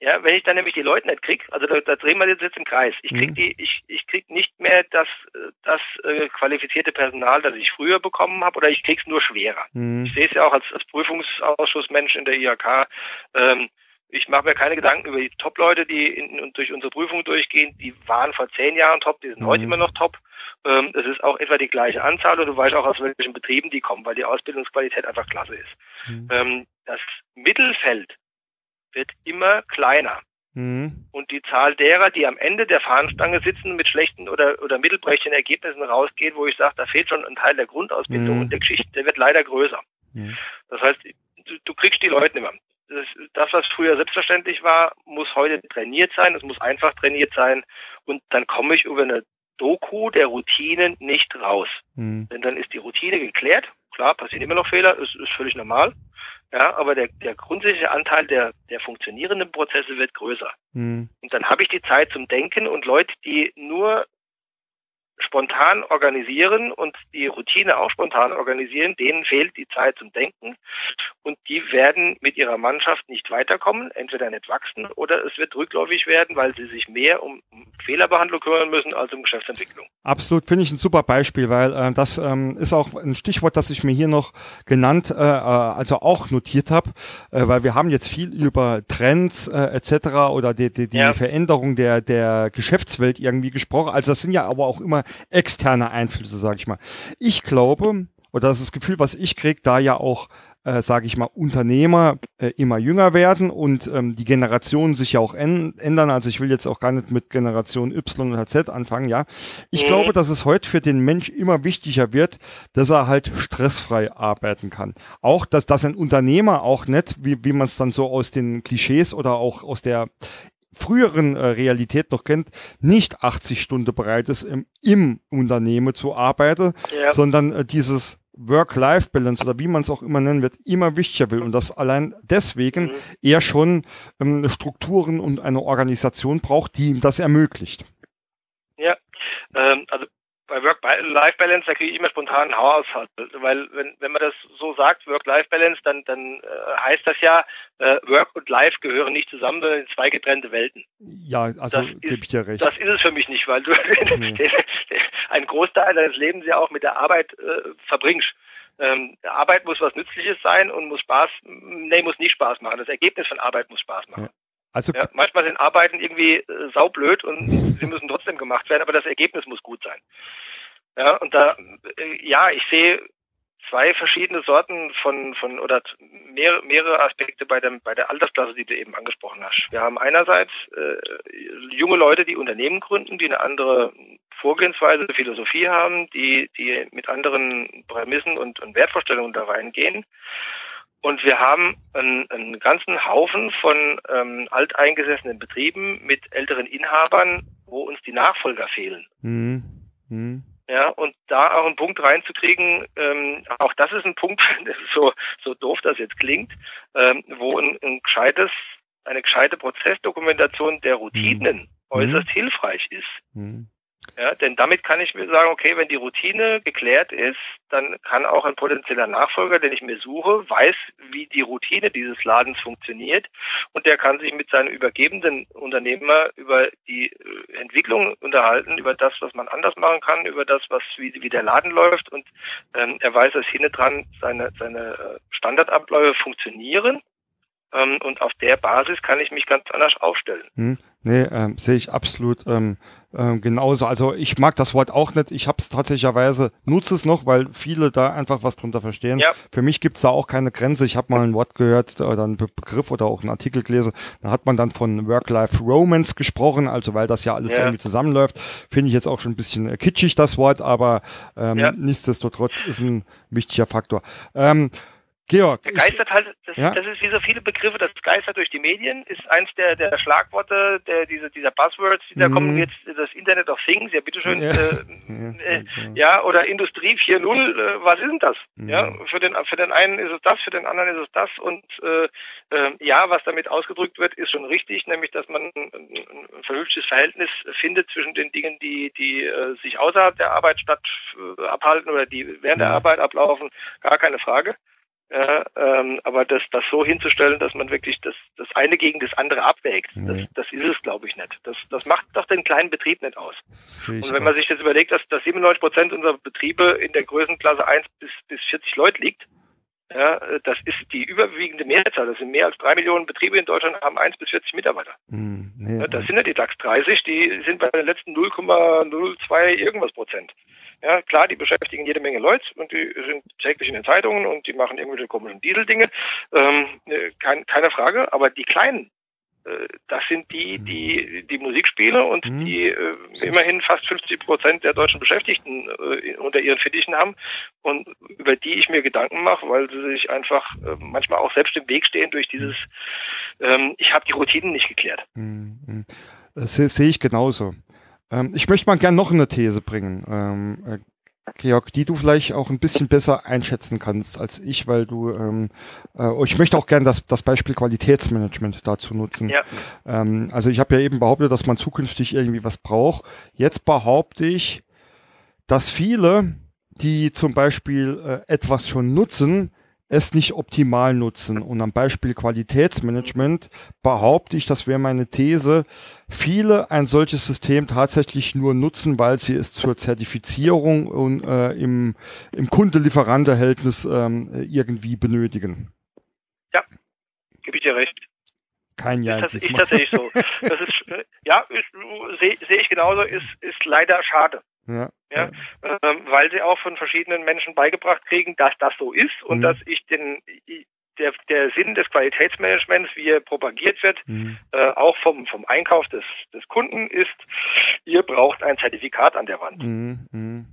ja, wenn ich dann nämlich die Leute nicht krieg, also da, da drehen wir jetzt, jetzt im Kreis. Ich krieg Mhm. die, ich, ich krieg nicht mehr das, das äh, qualifizierte Personal, das ich früher bekommen habe, oder ich krieg's nur schwerer. Mhm. Ich sehe es ja auch als, als Prüfungsausschussmensch in der IHK. Ähm, ich mache mir keine Gedanken über die Top-Leute, die in, in, durch unsere Prüfung durchgehen. Die waren vor zehn Jahren top, die sind Mhm. heute immer noch top. Ähm, es ist auch etwa die gleiche Anzahl und du weißt auch, aus welchen Betrieben die kommen, weil die Ausbildungsqualität einfach klasse ist. Mhm. Ähm, das Mittelfeld wird immer kleiner. Mhm. Und die Zahl derer, die am Ende der Fahnenstange sitzen, mit schlechten oder, oder mittelprächtigen Ergebnissen rausgehen, wo ich sage, da fehlt schon ein Teil der Grundausbildung Mhm. und der Geschichte, der wird leider größer. Das heißt, du, du kriegst die Leute nicht mehr. Das, was früher selbstverständlich war, muss heute trainiert sein, es muss einfach trainiert sein und dann komme ich über eine Doku der Routinen nicht raus. Mhm. Denn dann ist die Routine geklärt. Klar, passieren immer noch Fehler, ist, ist völlig normal. Ja, aber der, der grundsätzliche Anteil der, der funktionierenden Prozesse wird größer. Mhm. Und dann habe ich die Zeit zum Denken und Leute, die nur spontan organisieren und die Routine auch spontan organisieren, denen fehlt die Zeit zum Denken und die werden mit ihrer Mannschaft nicht weiterkommen, entweder nicht wachsen oder es wird rückläufig werden, weil sie sich mehr um Fehlerbehandlung kümmern müssen als um Geschäftsentwicklung. Absolut, finde ich ein super Beispiel, weil äh, das ähm, ist auch ein Stichwort, das ich mir hier noch genannt, äh, äh, also auch notiert habe, äh, weil wir haben jetzt viel über Trends äh, etc. oder die, die, die Ja. Veränderung der, der Geschäftswelt irgendwie gesprochen. Also das sind ja aber auch immer externe Einflüsse, sage ich mal. Ich glaube, oder das ist das Gefühl, was ich kriege, da ja auch äh, sage ich mal, Unternehmer äh, immer jünger werden und ähm, die Generationen sich ja auch ändern. Also ich will jetzt auch gar nicht mit Generation Y oder Z anfangen, ja. Ich Mhm. glaube, dass es heute für den Mensch immer wichtiger wird, dass er halt stressfrei arbeiten kann. Auch, dass, dass ein Unternehmer auch nicht, wie, wie man es dann so aus den Klischees oder auch aus der früheren äh, Realität noch kennt, nicht 80 Stunden bereit ist, im, im Unternehmen zu arbeiten, Ja. sondern äh, dieses Work-Life-Balance oder wie man es auch immer nennen wird, immer wichtiger will und das allein deswegen Mhm. er schon ähm, Strukturen und eine Organisation braucht, die ihm das ermöglicht. Ja, ähm, also bei Work-Life-Balance, da kriege ich immer spontan einen Haushalt, weil wenn, wenn man das so sagt, Work-Life-Balance, dann, dann äh, heißt das ja, äh, Work und Life gehören nicht zusammen, sondern in zwei getrennte Welten. Ja, also gebe ich dir recht. Das ist es für mich nicht, weil du Nee. einen Großteil deines Lebens ja auch mit der Arbeit äh, verbringst. Ähm, Arbeit muss was Nützliches sein und muss Spaß, nee, muss nicht Spaß machen. Das Ergebnis von Arbeit muss Spaß machen. Also Ja, manchmal sind Arbeiten irgendwie äh, saublöd und sie müssen trotzdem gemacht werden, aber das Ergebnis muss gut sein. Ja, und da, äh, ja, ich sehe zwei verschiedene Sorten von, von oder mehrere, mehrere Aspekte bei, dem, bei der Altersklasse, die du eben angesprochen hast. Wir haben einerseits äh, junge Leute, die Unternehmen gründen, die eine andere Vorgehensweise, Philosophie haben, die, die mit anderen Prämissen und, und Wertvorstellungen da reingehen. Und wir haben einen, einen ganzen Haufen von ähm, alteingesessenen Betrieben mit älteren Inhabern, wo uns die Nachfolger fehlen. hm, hm, Ja, und da auch einen Punkt reinzukriegen, ähm, auch das ist ein Punkt, das ist so, so doof das jetzt klingt, ähm, wo ein, ein gescheites, eine gescheite Prozessdokumentation der Routinen äußerst hilfreich ist. hm. Ja, denn damit kann ich mir sagen, okay, wenn die Routine geklärt ist, dann kann auch ein potenzieller Nachfolger, den ich mir suche, weiß, wie die Routine dieses Ladens funktioniert. Und der kann sich mit seinem übergebenden Unternehmer über die äh, Entwicklung unterhalten, über das, was man anders machen kann, über das, was wie, wie der Laden läuft. Und ähm, er weiß, dass hinten dran seine, seine äh, Standardabläufe funktionieren. Ähm, und auf der Basis kann ich mich ganz anders aufstellen. Hm, nee, ähm, sehe ich absolut ähm, ähm, genauso. Also ich mag das Wort auch nicht. Ich habe es tatsächlicherweise, nutze es noch, weil viele da einfach was drunter verstehen. Ja. Für mich gibt's da auch keine Grenze. Ich habe mal ein Wort gehört oder einen Be Begriff oder auch einen Artikel gelesen. Da hat man dann von Work-Life-Romance gesprochen, also weil das ja alles Ja. irgendwie zusammenläuft. Finde ich jetzt auch schon ein bisschen äh, kitschig, das Wort, aber ähm, Ja. nichtsdestotrotz ist ein wichtiger Faktor. Ähm, Georg. Geistert halt, das, ja? das, ist wie so viele Begriffe, das geistert durch die Medien, ist eins der, der Schlagworte, der, diese, dieser Buzzwords, die da mhm. kommen jetzt, das Internet of Things, ja bitteschön, ja, äh, äh, ja oder Industrie 4.0, äh, was ist denn das? Mhm. Ja, für den, für den einen ist es das, für den anderen ist es das und äh, äh, ja, was damit ausgedrückt wird, ist schon richtig, nämlich, dass man ein, ein vernünftiges Verhältnis findet zwischen den Dingen, die, die äh, sich außerhalb der Arbeit statt äh, abhalten oder die während der Arbeit ablaufen, gar keine Frage. Ja, ähm, aber das, das so hinzustellen, dass man wirklich das, das eine gegen das andere abwägt, nee. das, das ist es, glaube ich, nicht. Das, das macht doch den kleinen Betrieb nicht aus. Und wenn man sich jetzt überlegt, dass, dass 97 Prozent unserer Betriebe in der Größenklasse 1 bis, bis 40 Leute liegt, ja, das ist die überwiegende Mehrzahl. Das sind mehr als drei Millionen Betriebe in Deutschland haben 1 bis 40 Mitarbeiter. Nee, ja, das sind ja die DAX 30, die sind bei den letzten 0,02 irgendwas Prozent. Ja, klar, die beschäftigen jede Menge Leute und die sind täglich in den Zeitungen und die machen irgendwelche komischen Dieseldinge. Ähm, äh, kein, keine Frage, aber die kleinen, das sind die, mhm. die die Musik spielen und mhm. die äh, immerhin fast 50 Prozent der deutschen Beschäftigten äh, unter ihren Fittichen haben und über die ich mir Gedanken mache, weil sie sich einfach äh, manchmal auch selbst im Weg stehen durch dieses, ähm, ich habe die Routinen nicht geklärt. Mhm. Das sehe ich genauso. Ähm, ich möchte mal gerne noch eine These bringen, ähm, äh, Georg, die du vielleicht auch ein bisschen besser einschätzen kannst als ich, weil du, ähm, äh, ich möchte auch gerne das, das Beispiel Qualitätsmanagement dazu nutzen. Ja. Ähm, also ich habe ja eben behauptet, dass man zukünftig irgendwie was braucht. Jetzt behaupte ich, dass viele, die zum Beispiel äh, etwas schon nutzen, es nicht optimal nutzen. Und am Beispiel Qualitätsmanagement behaupte ich, das wäre meine These, viele ein solches System tatsächlich nur nutzen, weil sie es zur Zertifizierung und äh, im, im Kunde-Lieferant-Verhältnis ähm, irgendwie benötigen. Ja, gebe ich dir recht. Kein Ja. Das ist tatsächlich so. Das ist, äh, ja, sehe seh ich genauso, ist, ist leider schade. Ja, ja, ähm, weil sie auch von verschiedenen Menschen beigebracht kriegen, dass das so ist und mhm. dass ich den der, der Sinn des Qualitätsmanagements, wie er propagiert wird, mhm. äh, auch vom, vom Einkauf des, des Kunden ist, ihr braucht ein Zertifikat an der Wand. Mhm. mhm.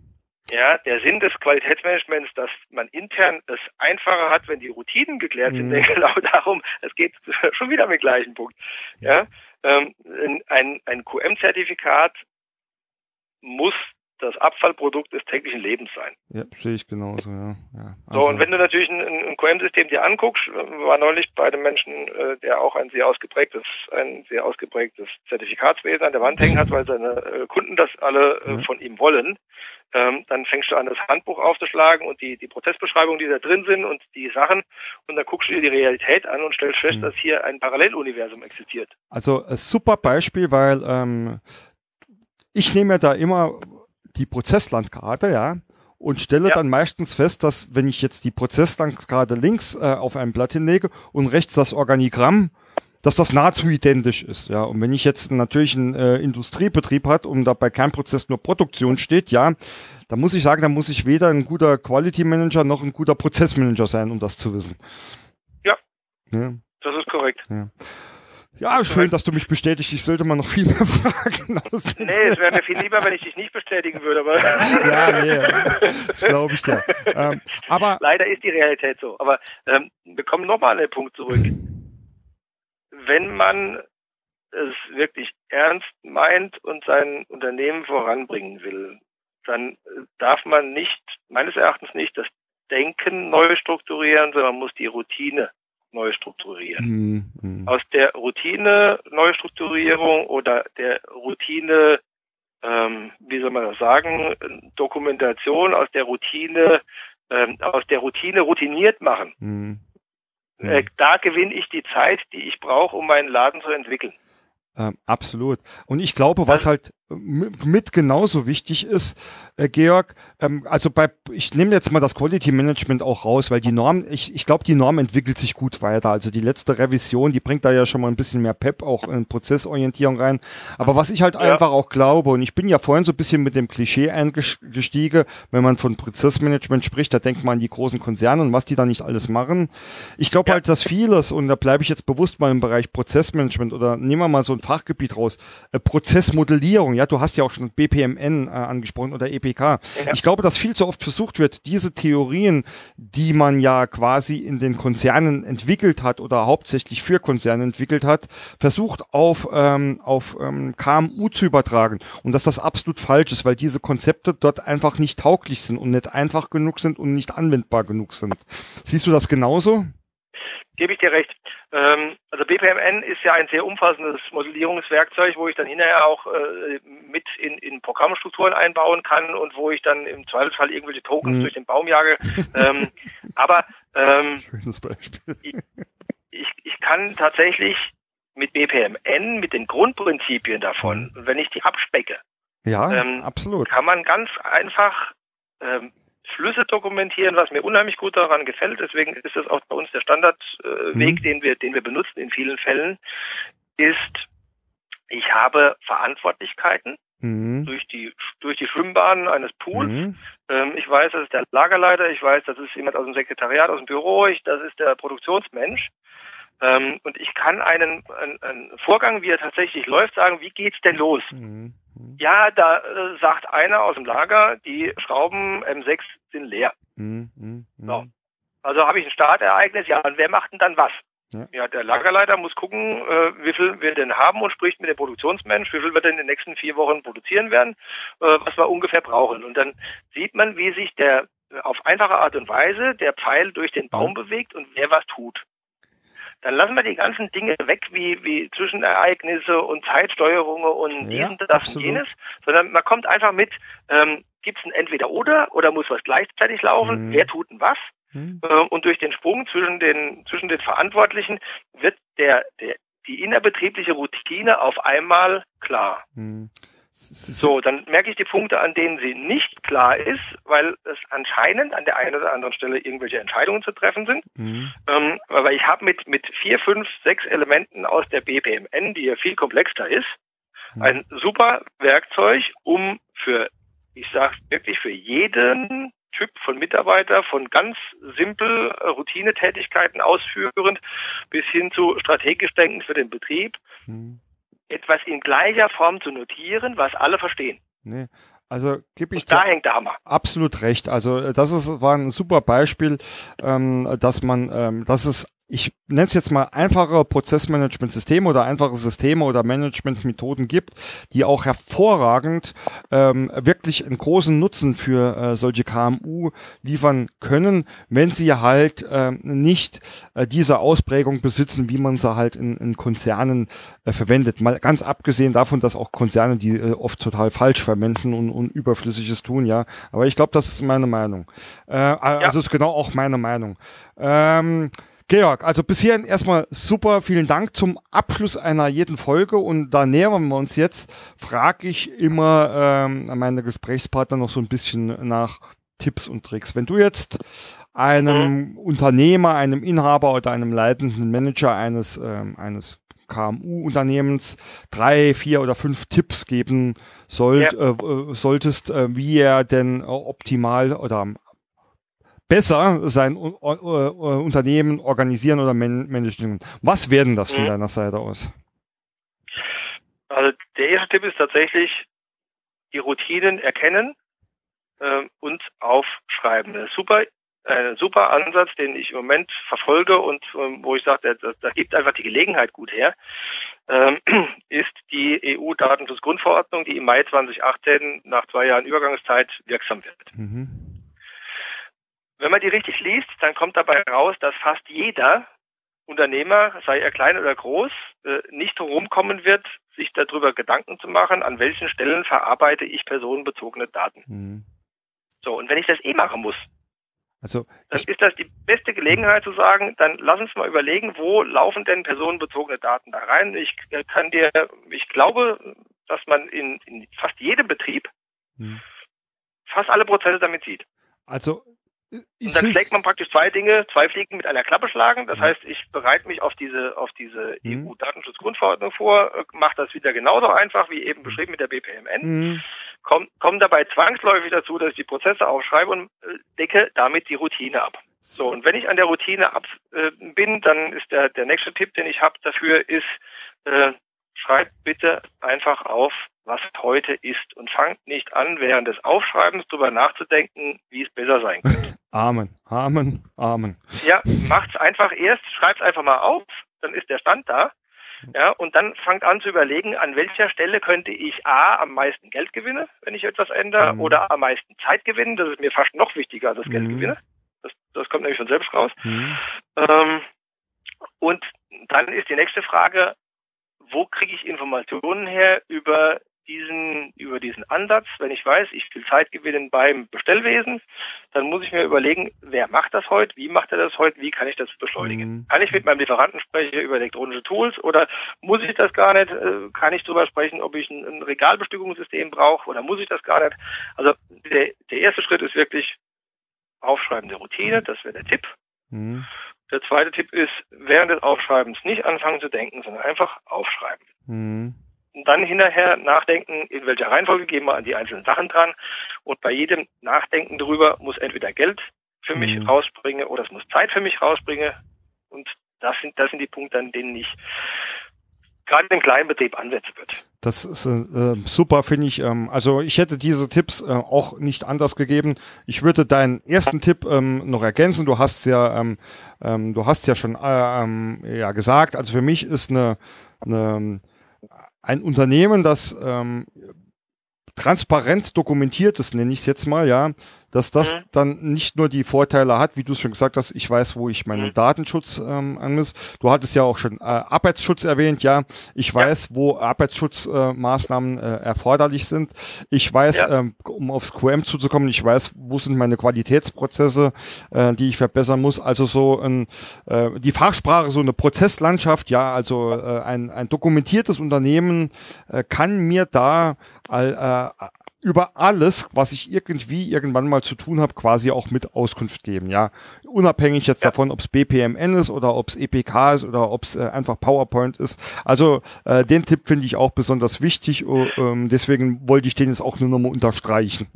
Ja, der Sinn des Qualitätsmanagements, dass man intern es einfacher hat, wenn die Routinen geklärt sind, mhm. genau darum, es geht schon wieder mit gleichen Punkt. Ja, ähm, ein, ein QM-Zertifikat muss das Abfallprodukt des täglichen Lebens sein. Ja, sehe ich genauso, ja. ja also. So, und wenn du natürlich ein, ein QM-System dir anguckst, war neulich bei einem Menschen, äh, der auch ein sehr ausgeprägtes, ein sehr ausgeprägtes Zertifikatswesen an der Wand hängen hat, weil seine äh, Kunden das alle äh, ja. von ihm wollen, ähm, dann fängst du an, das Handbuch aufzuschlagen und die, die Prozessbeschreibungen, die da drin sind und die Sachen, und dann guckst du dir die Realität an und stellst fest, mhm. dass hier ein Paralleluniversum existiert. Also, ein super Beispiel, weil ähm, ich nehme da immer die Prozesslandkarte, ja, und stelle ja. dann meistens fest, dass wenn ich jetzt die Prozesslandkarte links äh, auf ein Blatt hinlege und rechts das Organigramm, dass das nahezu identisch ist, ja. Und wenn ich jetzt natürlich einen äh, Industriebetrieb hat und da bei keinem Prozess nur Produktion steht, ja, dann muss ich sagen, da muss ich weder ein guter Quality Manager noch ein guter Prozessmanager sein, um das zu wissen. Ja. ja. Das ist korrekt. Ja. Ja, schön, dass du mich bestätigst. Ich sollte mal noch viel mehr Fragen. Nee, es wäre mir viel lieber, wenn ich dich nicht bestätigen würde. Aber ja, nee, das glaube ich ja. Ähm, aber Leider ist die Realität so. Aber ähm, wir kommen nochmal an den Punkt zurück. Wenn man es wirklich ernst meint und sein Unternehmen voranbringen will, dann darf man nicht, meines Erachtens nicht, das Denken neu strukturieren, sondern man muss die Routine neu strukturieren. Mhm, mhm. Aus der Routine Neustrukturierung oder der Routine, ähm, wie soll man das sagen, Dokumentation aus der Routine, ähm, aus der Routine routiniert machen. Mhm. Äh, da gewinne ich die Zeit, die ich brauche, um meinen Laden zu entwickeln. Ähm, absolut. Und ich glaube, was halt mit genauso wichtig ist, äh, Georg, ähm, also bei, ich nehme jetzt mal das Quality Management auch raus, weil die Norm, ich, ich glaube, die Norm entwickelt sich gut weiter. Also die letzte Revision, die bringt da ja schon mal ein bisschen mehr Pep auch in Prozessorientierung rein. Aber was ich halt ja. einfach auch glaube, und ich bin ja vorhin so ein bisschen mit dem Klischee eingestiegen, wenn man von Prozessmanagement spricht, da denkt man an die großen Konzerne und was die da nicht alles machen. Ich glaube ja. halt, dass vieles, und da bleibe ich jetzt bewusst mal im Bereich Prozessmanagement oder nehmen wir mal so ein Fachgebiet raus, äh, Prozessmodellierung, Ja, du hast ja auch schon BPMN äh, angesprochen oder EPK. Ja. Ich glaube, dass viel zu oft versucht wird, diese Theorien, die man ja quasi in den Konzernen entwickelt hat oder hauptsächlich für Konzerne entwickelt hat, versucht auf, ähm, auf ähm, KMU zu übertragen. Und dass das absolut falsch ist, weil diese Konzepte dort einfach nicht tauglich sind und nicht einfach genug sind und nicht anwendbar genug sind. Siehst du das genauso? Gebe ich dir recht. Ähm, also BPMN ist ja ein sehr umfassendes Modellierungswerkzeug, wo ich dann hinterher auch äh, mit in, in Programmstrukturen einbauen kann und wo ich dann im Zweifelsfall irgendwelche Tokens mhm. durch den Baum jage. ähm, aber ähm, Schönes Beispiel. Ich, ich, ich kann tatsächlich mit BPMN, mit den Grundprinzipien davon, mhm. wenn ich die abspecke, ja, ähm, absolut. kann man ganz einfach ähm, Flüsse dokumentieren, was mir unheimlich gut daran gefällt. Deswegen ist es auch bei uns der Standardweg, mhm. den wir, den wir benutzen in vielen Fällen, ist, ich habe Verantwortlichkeiten mhm. durch die durch die Schwimmbahnen eines Pools. Mhm. Ähm, ich weiß, das ist der Lagerleiter. Ich weiß, das ist jemand aus dem Sekretariat, aus dem Büro. Ich, das ist der Produktionsmensch. Ähm, und ich kann einen, einen, einen, Vorgang, wie er tatsächlich läuft, sagen, wie geht's denn los? Mhm. Ja, da äh, sagt einer aus dem Lager, die Schrauben M6 sind leer. Mhm, mh, mh. So. Also habe ich ein Startereignis, ja, und wer macht denn dann was? Ja. ja, der Lagerleiter muss gucken, äh, wie viel wir denn haben und spricht mit dem Produktionsmensch, wie viel wir denn in den nächsten vier Wochen produzieren werden, äh, was wir ungefähr brauchen. Und dann sieht man, wie sich der auf einfache Art und Weise der Pfeil durch den Baum bewegt und wer was tut dann lassen wir die ganzen Dinge weg, wie, wie Zwischenereignisse und Zeitsteuerungen und ja, diesen, das absolut. und jenes, sondern man kommt einfach mit, ähm, gibt es ein Entweder-Oder oder muss was gleichzeitig laufen, mhm. wer tut denn was? Mhm. Äh, und durch den Sprung zwischen den, zwischen den Verantwortlichen wird der, der, die innerbetriebliche Routine auf einmal klar. Mhm. So, dann merke ich die Punkte, an denen sie nicht klar ist, weil es anscheinend an der einen oder anderen Stelle irgendwelche Entscheidungen zu treffen sind. Mhm. Ähm, aber ich habe mit, mit vier, fünf, sechs Elementen aus der BPMN, die ja viel komplexer ist, mhm. ein super Werkzeug, um für, ich sage wirklich für jeden Typ von Mitarbeiter, von ganz simpel Routinetätigkeiten ausführend bis hin zu strategisch denken für den Betrieb. Mhm etwas in gleicher Form zu notieren, was alle verstehen. Nee. Also gebe ich da hängt der Hammer. absolut recht. Also äh, das ist war ein super Beispiel, ähm, dass man, ähm, dass es ich nenne es jetzt mal einfache Prozessmanagement-Systeme oder einfache Systeme oder Management-Methoden gibt, die auch hervorragend ähm, wirklich einen großen Nutzen für äh, solche KMU liefern können, wenn sie halt äh, nicht äh, diese Ausprägung besitzen, wie man sie halt in, in Konzernen äh, verwendet. Mal ganz abgesehen davon, dass auch Konzerne die äh, oft total falsch verwenden und, und überflüssiges tun, ja. Aber ich glaube, das ist meine Meinung. Äh, also ja. ist genau auch meine Meinung. Ähm, Georg, also bis hierhin erstmal super, vielen Dank zum Abschluss einer jeden Folge und da nähern wir uns jetzt, frage ich immer ähm, meine Gesprächspartner noch so ein bisschen nach Tipps und Tricks. Wenn du jetzt einem mhm. Unternehmer, einem Inhaber oder einem leitenden Manager eines, ähm, eines KMU-Unternehmens drei, vier oder fünf Tipps geben sollt, ja. äh, solltest, äh, wie er denn äh, optimal oder besser sein uh, uh, Unternehmen organisieren oder man managen. Was werden das von mhm. deiner Seite aus? Also der erste Tipp ist tatsächlich die Routinen erkennen äh, und aufschreiben. Ein super, ein super Ansatz, den ich im Moment verfolge und ähm, wo ich sage, da, da gibt einfach die Gelegenheit gut her, ähm, ist die EU-Datenschutzgrundverordnung, die im Mai 2018 nach zwei Jahren Übergangszeit wirksam wird. Mhm. Wenn man die richtig liest, dann kommt dabei raus, dass fast jeder Unternehmer, sei er klein oder groß, äh, nicht rumkommen wird, sich darüber Gedanken zu machen, an welchen Stellen verarbeite ich personenbezogene Daten. Mhm. So, und wenn ich das eh machen muss, also dann ist das die beste Gelegenheit zu sagen, dann lass uns mal überlegen, wo laufen denn personenbezogene Daten da rein. Ich äh, kann dir, ich glaube, dass man in, in fast jedem Betrieb mhm. fast alle Prozesse damit sieht. Also und dann schlägt man praktisch zwei Dinge, zwei Fliegen mit einer Klappe schlagen. Das heißt, ich bereite mich auf diese, auf diese mhm. EU-Datenschutzgrundverordnung vor, äh, mache das wieder genauso einfach wie eben beschrieben mit der BPMN, mhm. komme komm dabei zwangsläufig dazu, dass ich die Prozesse aufschreibe und äh, decke damit die Routine ab. So, und wenn ich an der Routine ab äh, bin, dann ist der, der nächste Tipp, den ich habe dafür, ist, äh, schreibt bitte einfach auf, was heute ist und fangt nicht an, während des Aufschreibens darüber nachzudenken, wie es besser sein könnte. Amen, Amen, Amen. Ja, macht's einfach erst, schreibt's einfach mal auf, dann ist der Stand da. Ja, und dann fangt an zu überlegen, an welcher Stelle könnte ich A am meisten Geld gewinnen, wenn ich etwas ändere, mhm. oder am meisten Zeit gewinnen. Das ist mir fast noch wichtiger als das mhm. Geld gewinnen. Das, das kommt nämlich von selbst raus. Mhm. Ähm, und dann ist die nächste Frage, wo kriege ich Informationen her über diesen, über diesen Ansatz, wenn ich weiß, ich will Zeit gewinnen beim Bestellwesen, dann muss ich mir überlegen, wer macht das heute, wie macht er das heute, wie kann ich das beschleunigen? Mhm. Kann ich mit meinem Lieferanten sprechen über elektronische Tools oder muss ich das gar nicht? Äh, kann ich darüber sprechen, ob ich ein, ein Regalbestückungssystem brauche oder muss ich das gar nicht? Also der, der erste Schritt ist wirklich Aufschreiben der Routine, das wäre der Tipp. Mhm. Der zweite Tipp ist, während des Aufschreibens nicht anfangen zu denken, sondern einfach aufschreiben. Mhm dann hinterher nachdenken, in welcher Reihenfolge gehen wir an die einzelnen Sachen dran. Und bei jedem Nachdenken darüber muss entweder Geld für mich mhm. rausbringen oder es muss Zeit für mich rausbringen. Und das sind, das sind die Punkte, an denen ich gerade im kleinen Betrieb anwenden würde. Das ist äh, super, finde ich. Ähm, also ich hätte diese Tipps äh, auch nicht anders gegeben. Ich würde deinen ersten Tipp ähm, noch ergänzen. Du hast ja, ähm, ähm du hast ja schon äh, ähm, ja gesagt. Also für mich ist eine, eine ein Unternehmen, das ähm, transparent dokumentiert ist, nenne ich es jetzt mal, ja, dass das mhm. dann nicht nur die Vorteile hat, wie du es schon gesagt hast, ich weiß, wo ich meinen mhm. Datenschutz ähm, anmiss. Du hattest ja auch schon äh, Arbeitsschutz erwähnt, ja. Ich weiß, ja. wo Arbeitsschutzmaßnahmen äh, äh, erforderlich sind. Ich weiß, ja. ähm, um aufs QM zuzukommen, ich weiß, wo sind meine Qualitätsprozesse, äh, die ich verbessern muss. Also so ein, äh, die Fachsprache, so eine Prozesslandschaft, ja, also äh, ein, ein dokumentiertes Unternehmen äh, kann mir da all, äh, über alles, was ich irgendwie irgendwann mal zu tun habe, quasi auch mit Auskunft geben, ja. Unabhängig jetzt ja. davon, ob es BPMN ist oder ob es EPK ist oder ob es äh, einfach PowerPoint ist. Also äh, den Tipp finde ich auch besonders wichtig, uh, ähm, deswegen wollte ich den jetzt auch nur nochmal unterstreichen.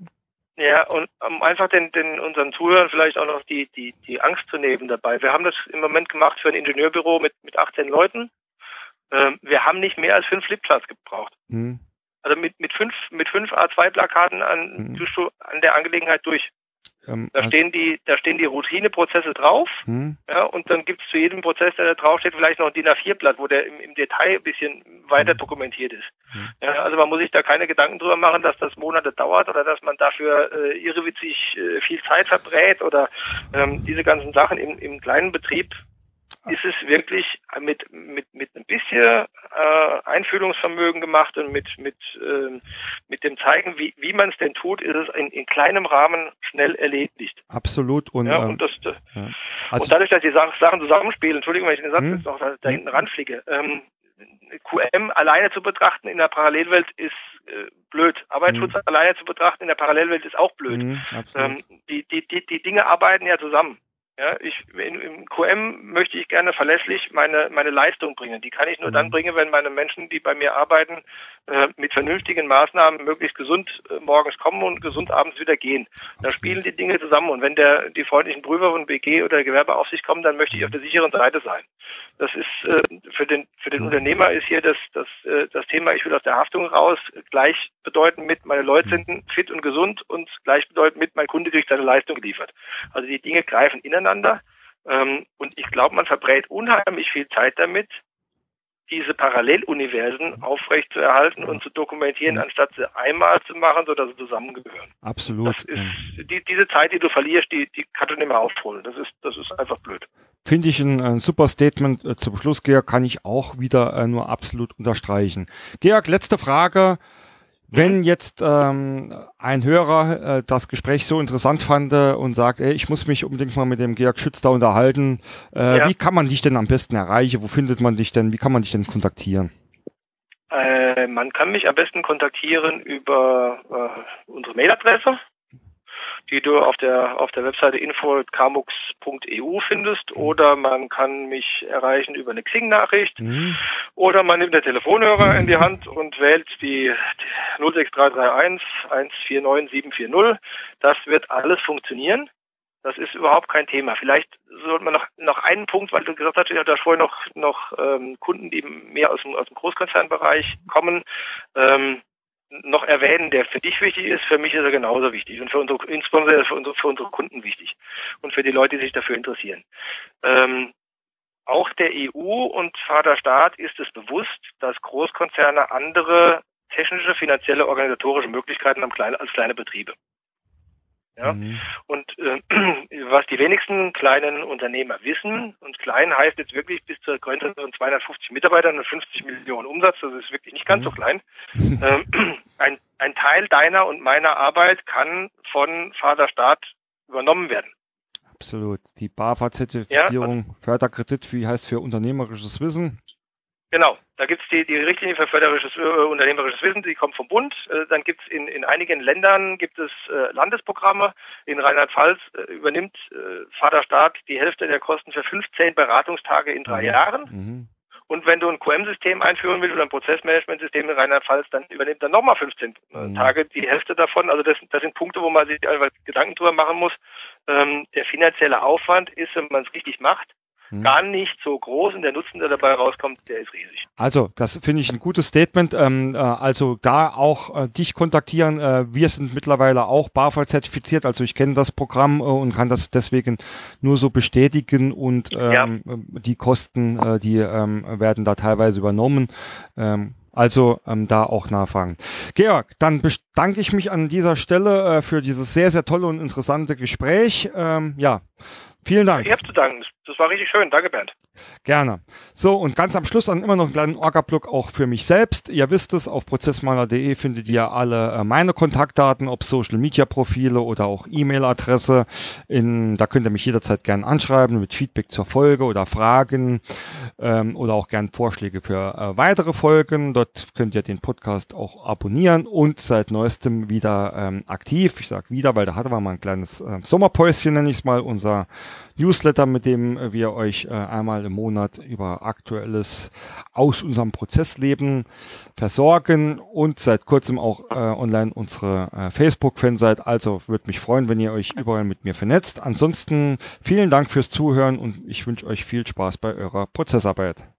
Ja, und um einfach den, den unseren Zuhörern vielleicht auch noch die, die, die Angst zu nehmen dabei. Wir haben das im Moment gemacht für ein Ingenieurbüro mit, mit 18 Leuten. Ähm, wir haben nicht mehr als fünf Flipcharts gebraucht. Hm. Also mit, mit fünf, mit fünf A2-Plakaten an, mhm. an der Angelegenheit durch. Ähm, da also stehen die, da stehen die Routineprozesse drauf, mhm. ja, und dann gibt es zu jedem Prozess, der da draufsteht, vielleicht noch ein DIN A4-Blatt, wo der im, im, Detail ein bisschen weiter mhm. dokumentiert ist. Mhm. Ja, also man muss sich da keine Gedanken drüber machen, dass das Monate dauert oder dass man dafür äh, irrewitzig äh, viel Zeit verbrät oder ähm, diese ganzen Sachen im, im kleinen Betrieb ist es wirklich mit, mit, mit ein bisschen äh, Einfühlungsvermögen gemacht und mit, mit, äh, mit dem Zeigen, wie, wie man es denn tut, ist es in, in kleinem Rahmen schnell erledigt. Absolut. Und, ja, und, das, ja. also, und dadurch, dass die Sachen zusammenspielen, Entschuldigung, wenn ich den Satz hm? jetzt noch da, da hinten ranfliege, ähm, QM alleine zu betrachten in der Parallelwelt ist äh, blöd. Arbeitsschutz mhm. alleine zu betrachten in der Parallelwelt ist auch blöd. Mhm, ähm, die, die, die, die Dinge arbeiten ja zusammen. Ja, ich, in, im QM möchte ich gerne verlässlich meine, meine Leistung bringen. Die kann ich nur mhm. dann bringen, wenn meine Menschen, die bei mir arbeiten, äh, mit vernünftigen Maßnahmen möglichst gesund äh, morgens kommen und gesund abends wieder gehen. Da spielen die Dinge zusammen. Und wenn der, die freundlichen Prüfer von BG oder Gewerbeaufsicht kommen, dann möchte ich auf der sicheren Seite sein. Das ist, äh, für den, für den Unternehmer ist hier das, das, äh, das Thema, ich will aus der Haftung raus, gleichbedeutend mit, meine Leute sind fit und gesund und gleichbedeutend mit, mein Kunde kriegt seine Leistung geliefert. Also die Dinge greifen ineinander miteinander. Ähm, und ich glaube, man verbrät unheimlich viel Zeit damit, diese Paralleluniversen aufrechtzuerhalten und zu dokumentieren, anstatt sie einmal zu machen, sodass sie zusammengehören. Absolut. Ist, die, diese Zeit, die du verlierst, die, die kannst du nicht mehr aufholen. Das ist, das ist einfach blöd. Finde ich ein, ein, super Statement äh, zum Schluss, Georg, kann ich auch wieder äh, nur absolut unterstreichen. Georg, letzte Frage. Wenn jetzt ähm, ein Hörer äh, das Gespräch so interessant fand äh, und sagt, ey, ich muss mich unbedingt mal mit dem Georg Schütz da unterhalten, äh, ja. wie kann man dich denn am besten erreichen? Wo findet man dich denn? Wie kann man dich denn kontaktieren? Äh, man kann mich am besten kontaktieren über äh, unsere Mailadresse die du auf der auf der Webseite info.kamux.eu findest mhm. oder man kann mich erreichen über eine Xing-Nachricht mhm. oder man nimmt den Telefonhörer in die Hand und wählt die, die 06331 149 740. Das wird alles funktionieren. Das ist überhaupt kein Thema. Vielleicht sollte man noch, noch einen Punkt, weil du gesagt hast, ich hatte vorher noch, noch ähm, Kunden, die mehr aus dem, aus dem Großkonzernbereich kommen, ähm, noch erwähnen, der für dich wichtig ist. Für mich ist er genauso wichtig und für unsere, insbesondere für unsere, für unsere Kunden wichtig und für die Leute, die sich dafür interessieren. Ähm, auch der EU und Vaterstaat ist es bewusst, dass Großkonzerne andere technische, finanzielle, organisatorische Möglichkeiten haben als kleine Betriebe. Ja? Mhm. Und äh, was die wenigsten kleinen Unternehmer wissen, und klein heißt jetzt wirklich bis zur Grenze von 250 Mitarbeitern und 50 Millionen Umsatz, das ist wirklich nicht ganz mhm. so klein. Ähm, ein, ein Teil deiner und meiner Arbeit kann von Vaterstaat übernommen werden. Absolut. Die BAFA-Zertifizierung, ja, Förderkredit, wie heißt für unternehmerisches Wissen? Genau, da gibt es die, die Richtlinie für förderisches äh, unternehmerisches Wissen, die kommt vom Bund. Äh, dann gibt es in, in einigen Ländern gibt es äh, Landesprogramme. In Rheinland-Pfalz äh, übernimmt äh, Vaterstaat die Hälfte der Kosten für 15 Beratungstage in drei mhm. Jahren. Mhm. Und wenn du ein QM-System einführen willst oder ein Prozessmanagementsystem in Rheinland-Pfalz, dann übernimmt er nochmal 15 äh, mhm. Tage die Hälfte davon. Also das, das sind Punkte, wo man sich einfach Gedanken drüber machen muss. Ähm, der finanzielle Aufwand ist, wenn man es richtig macht, hm. gar nicht so groß und der Nutzen, der dabei rauskommt, der ist riesig. Also, das finde ich ein gutes Statement. Ähm, äh, also da auch äh, dich kontaktieren. Äh, wir sind mittlerweile auch BAFA zertifiziert, also ich kenne das Programm äh, und kann das deswegen nur so bestätigen und ähm, ja. die Kosten, äh, die ähm, werden da teilweise übernommen. Ähm, also ähm, da auch nachfragen. Georg, dann bedanke ich mich an dieser Stelle äh, für dieses sehr, sehr tolle und interessante Gespräch. Ähm, ja, vielen Dank. Ich habe zu danken. Das war richtig schön. Danke, Bernd. Gerne. So, und ganz am Schluss dann immer noch einen kleinen Orga-Blog auch für mich selbst. Ihr wisst es, auf prozessmaler.de findet ihr alle äh, meine Kontaktdaten, ob Social-Media-Profile oder auch E-Mail-Adresse. Da könnt ihr mich jederzeit gerne anschreiben mit Feedback zur Folge oder Fragen ähm, oder auch gern Vorschläge für äh, weitere Folgen. Dort könnt ihr den Podcast auch abonnieren und seit neuestem wieder ähm, aktiv. Ich sage wieder, weil da hatten wir mal ein kleines äh, Sommerpäuschen, nenne ich es mal, unser Newsletter, mit dem äh, wir euch äh, einmal im Monat über Aktuelles aus unserem Prozessleben versorgen und seit kurzem auch äh, online unsere Facebook-Fan seid. Also würde mich freuen, wenn ihr euch überall mit mir vernetzt. Ansonsten vielen Dank fürs Zuhören und ich wünsche euch viel Spaß bei eurer Prozessarbeit.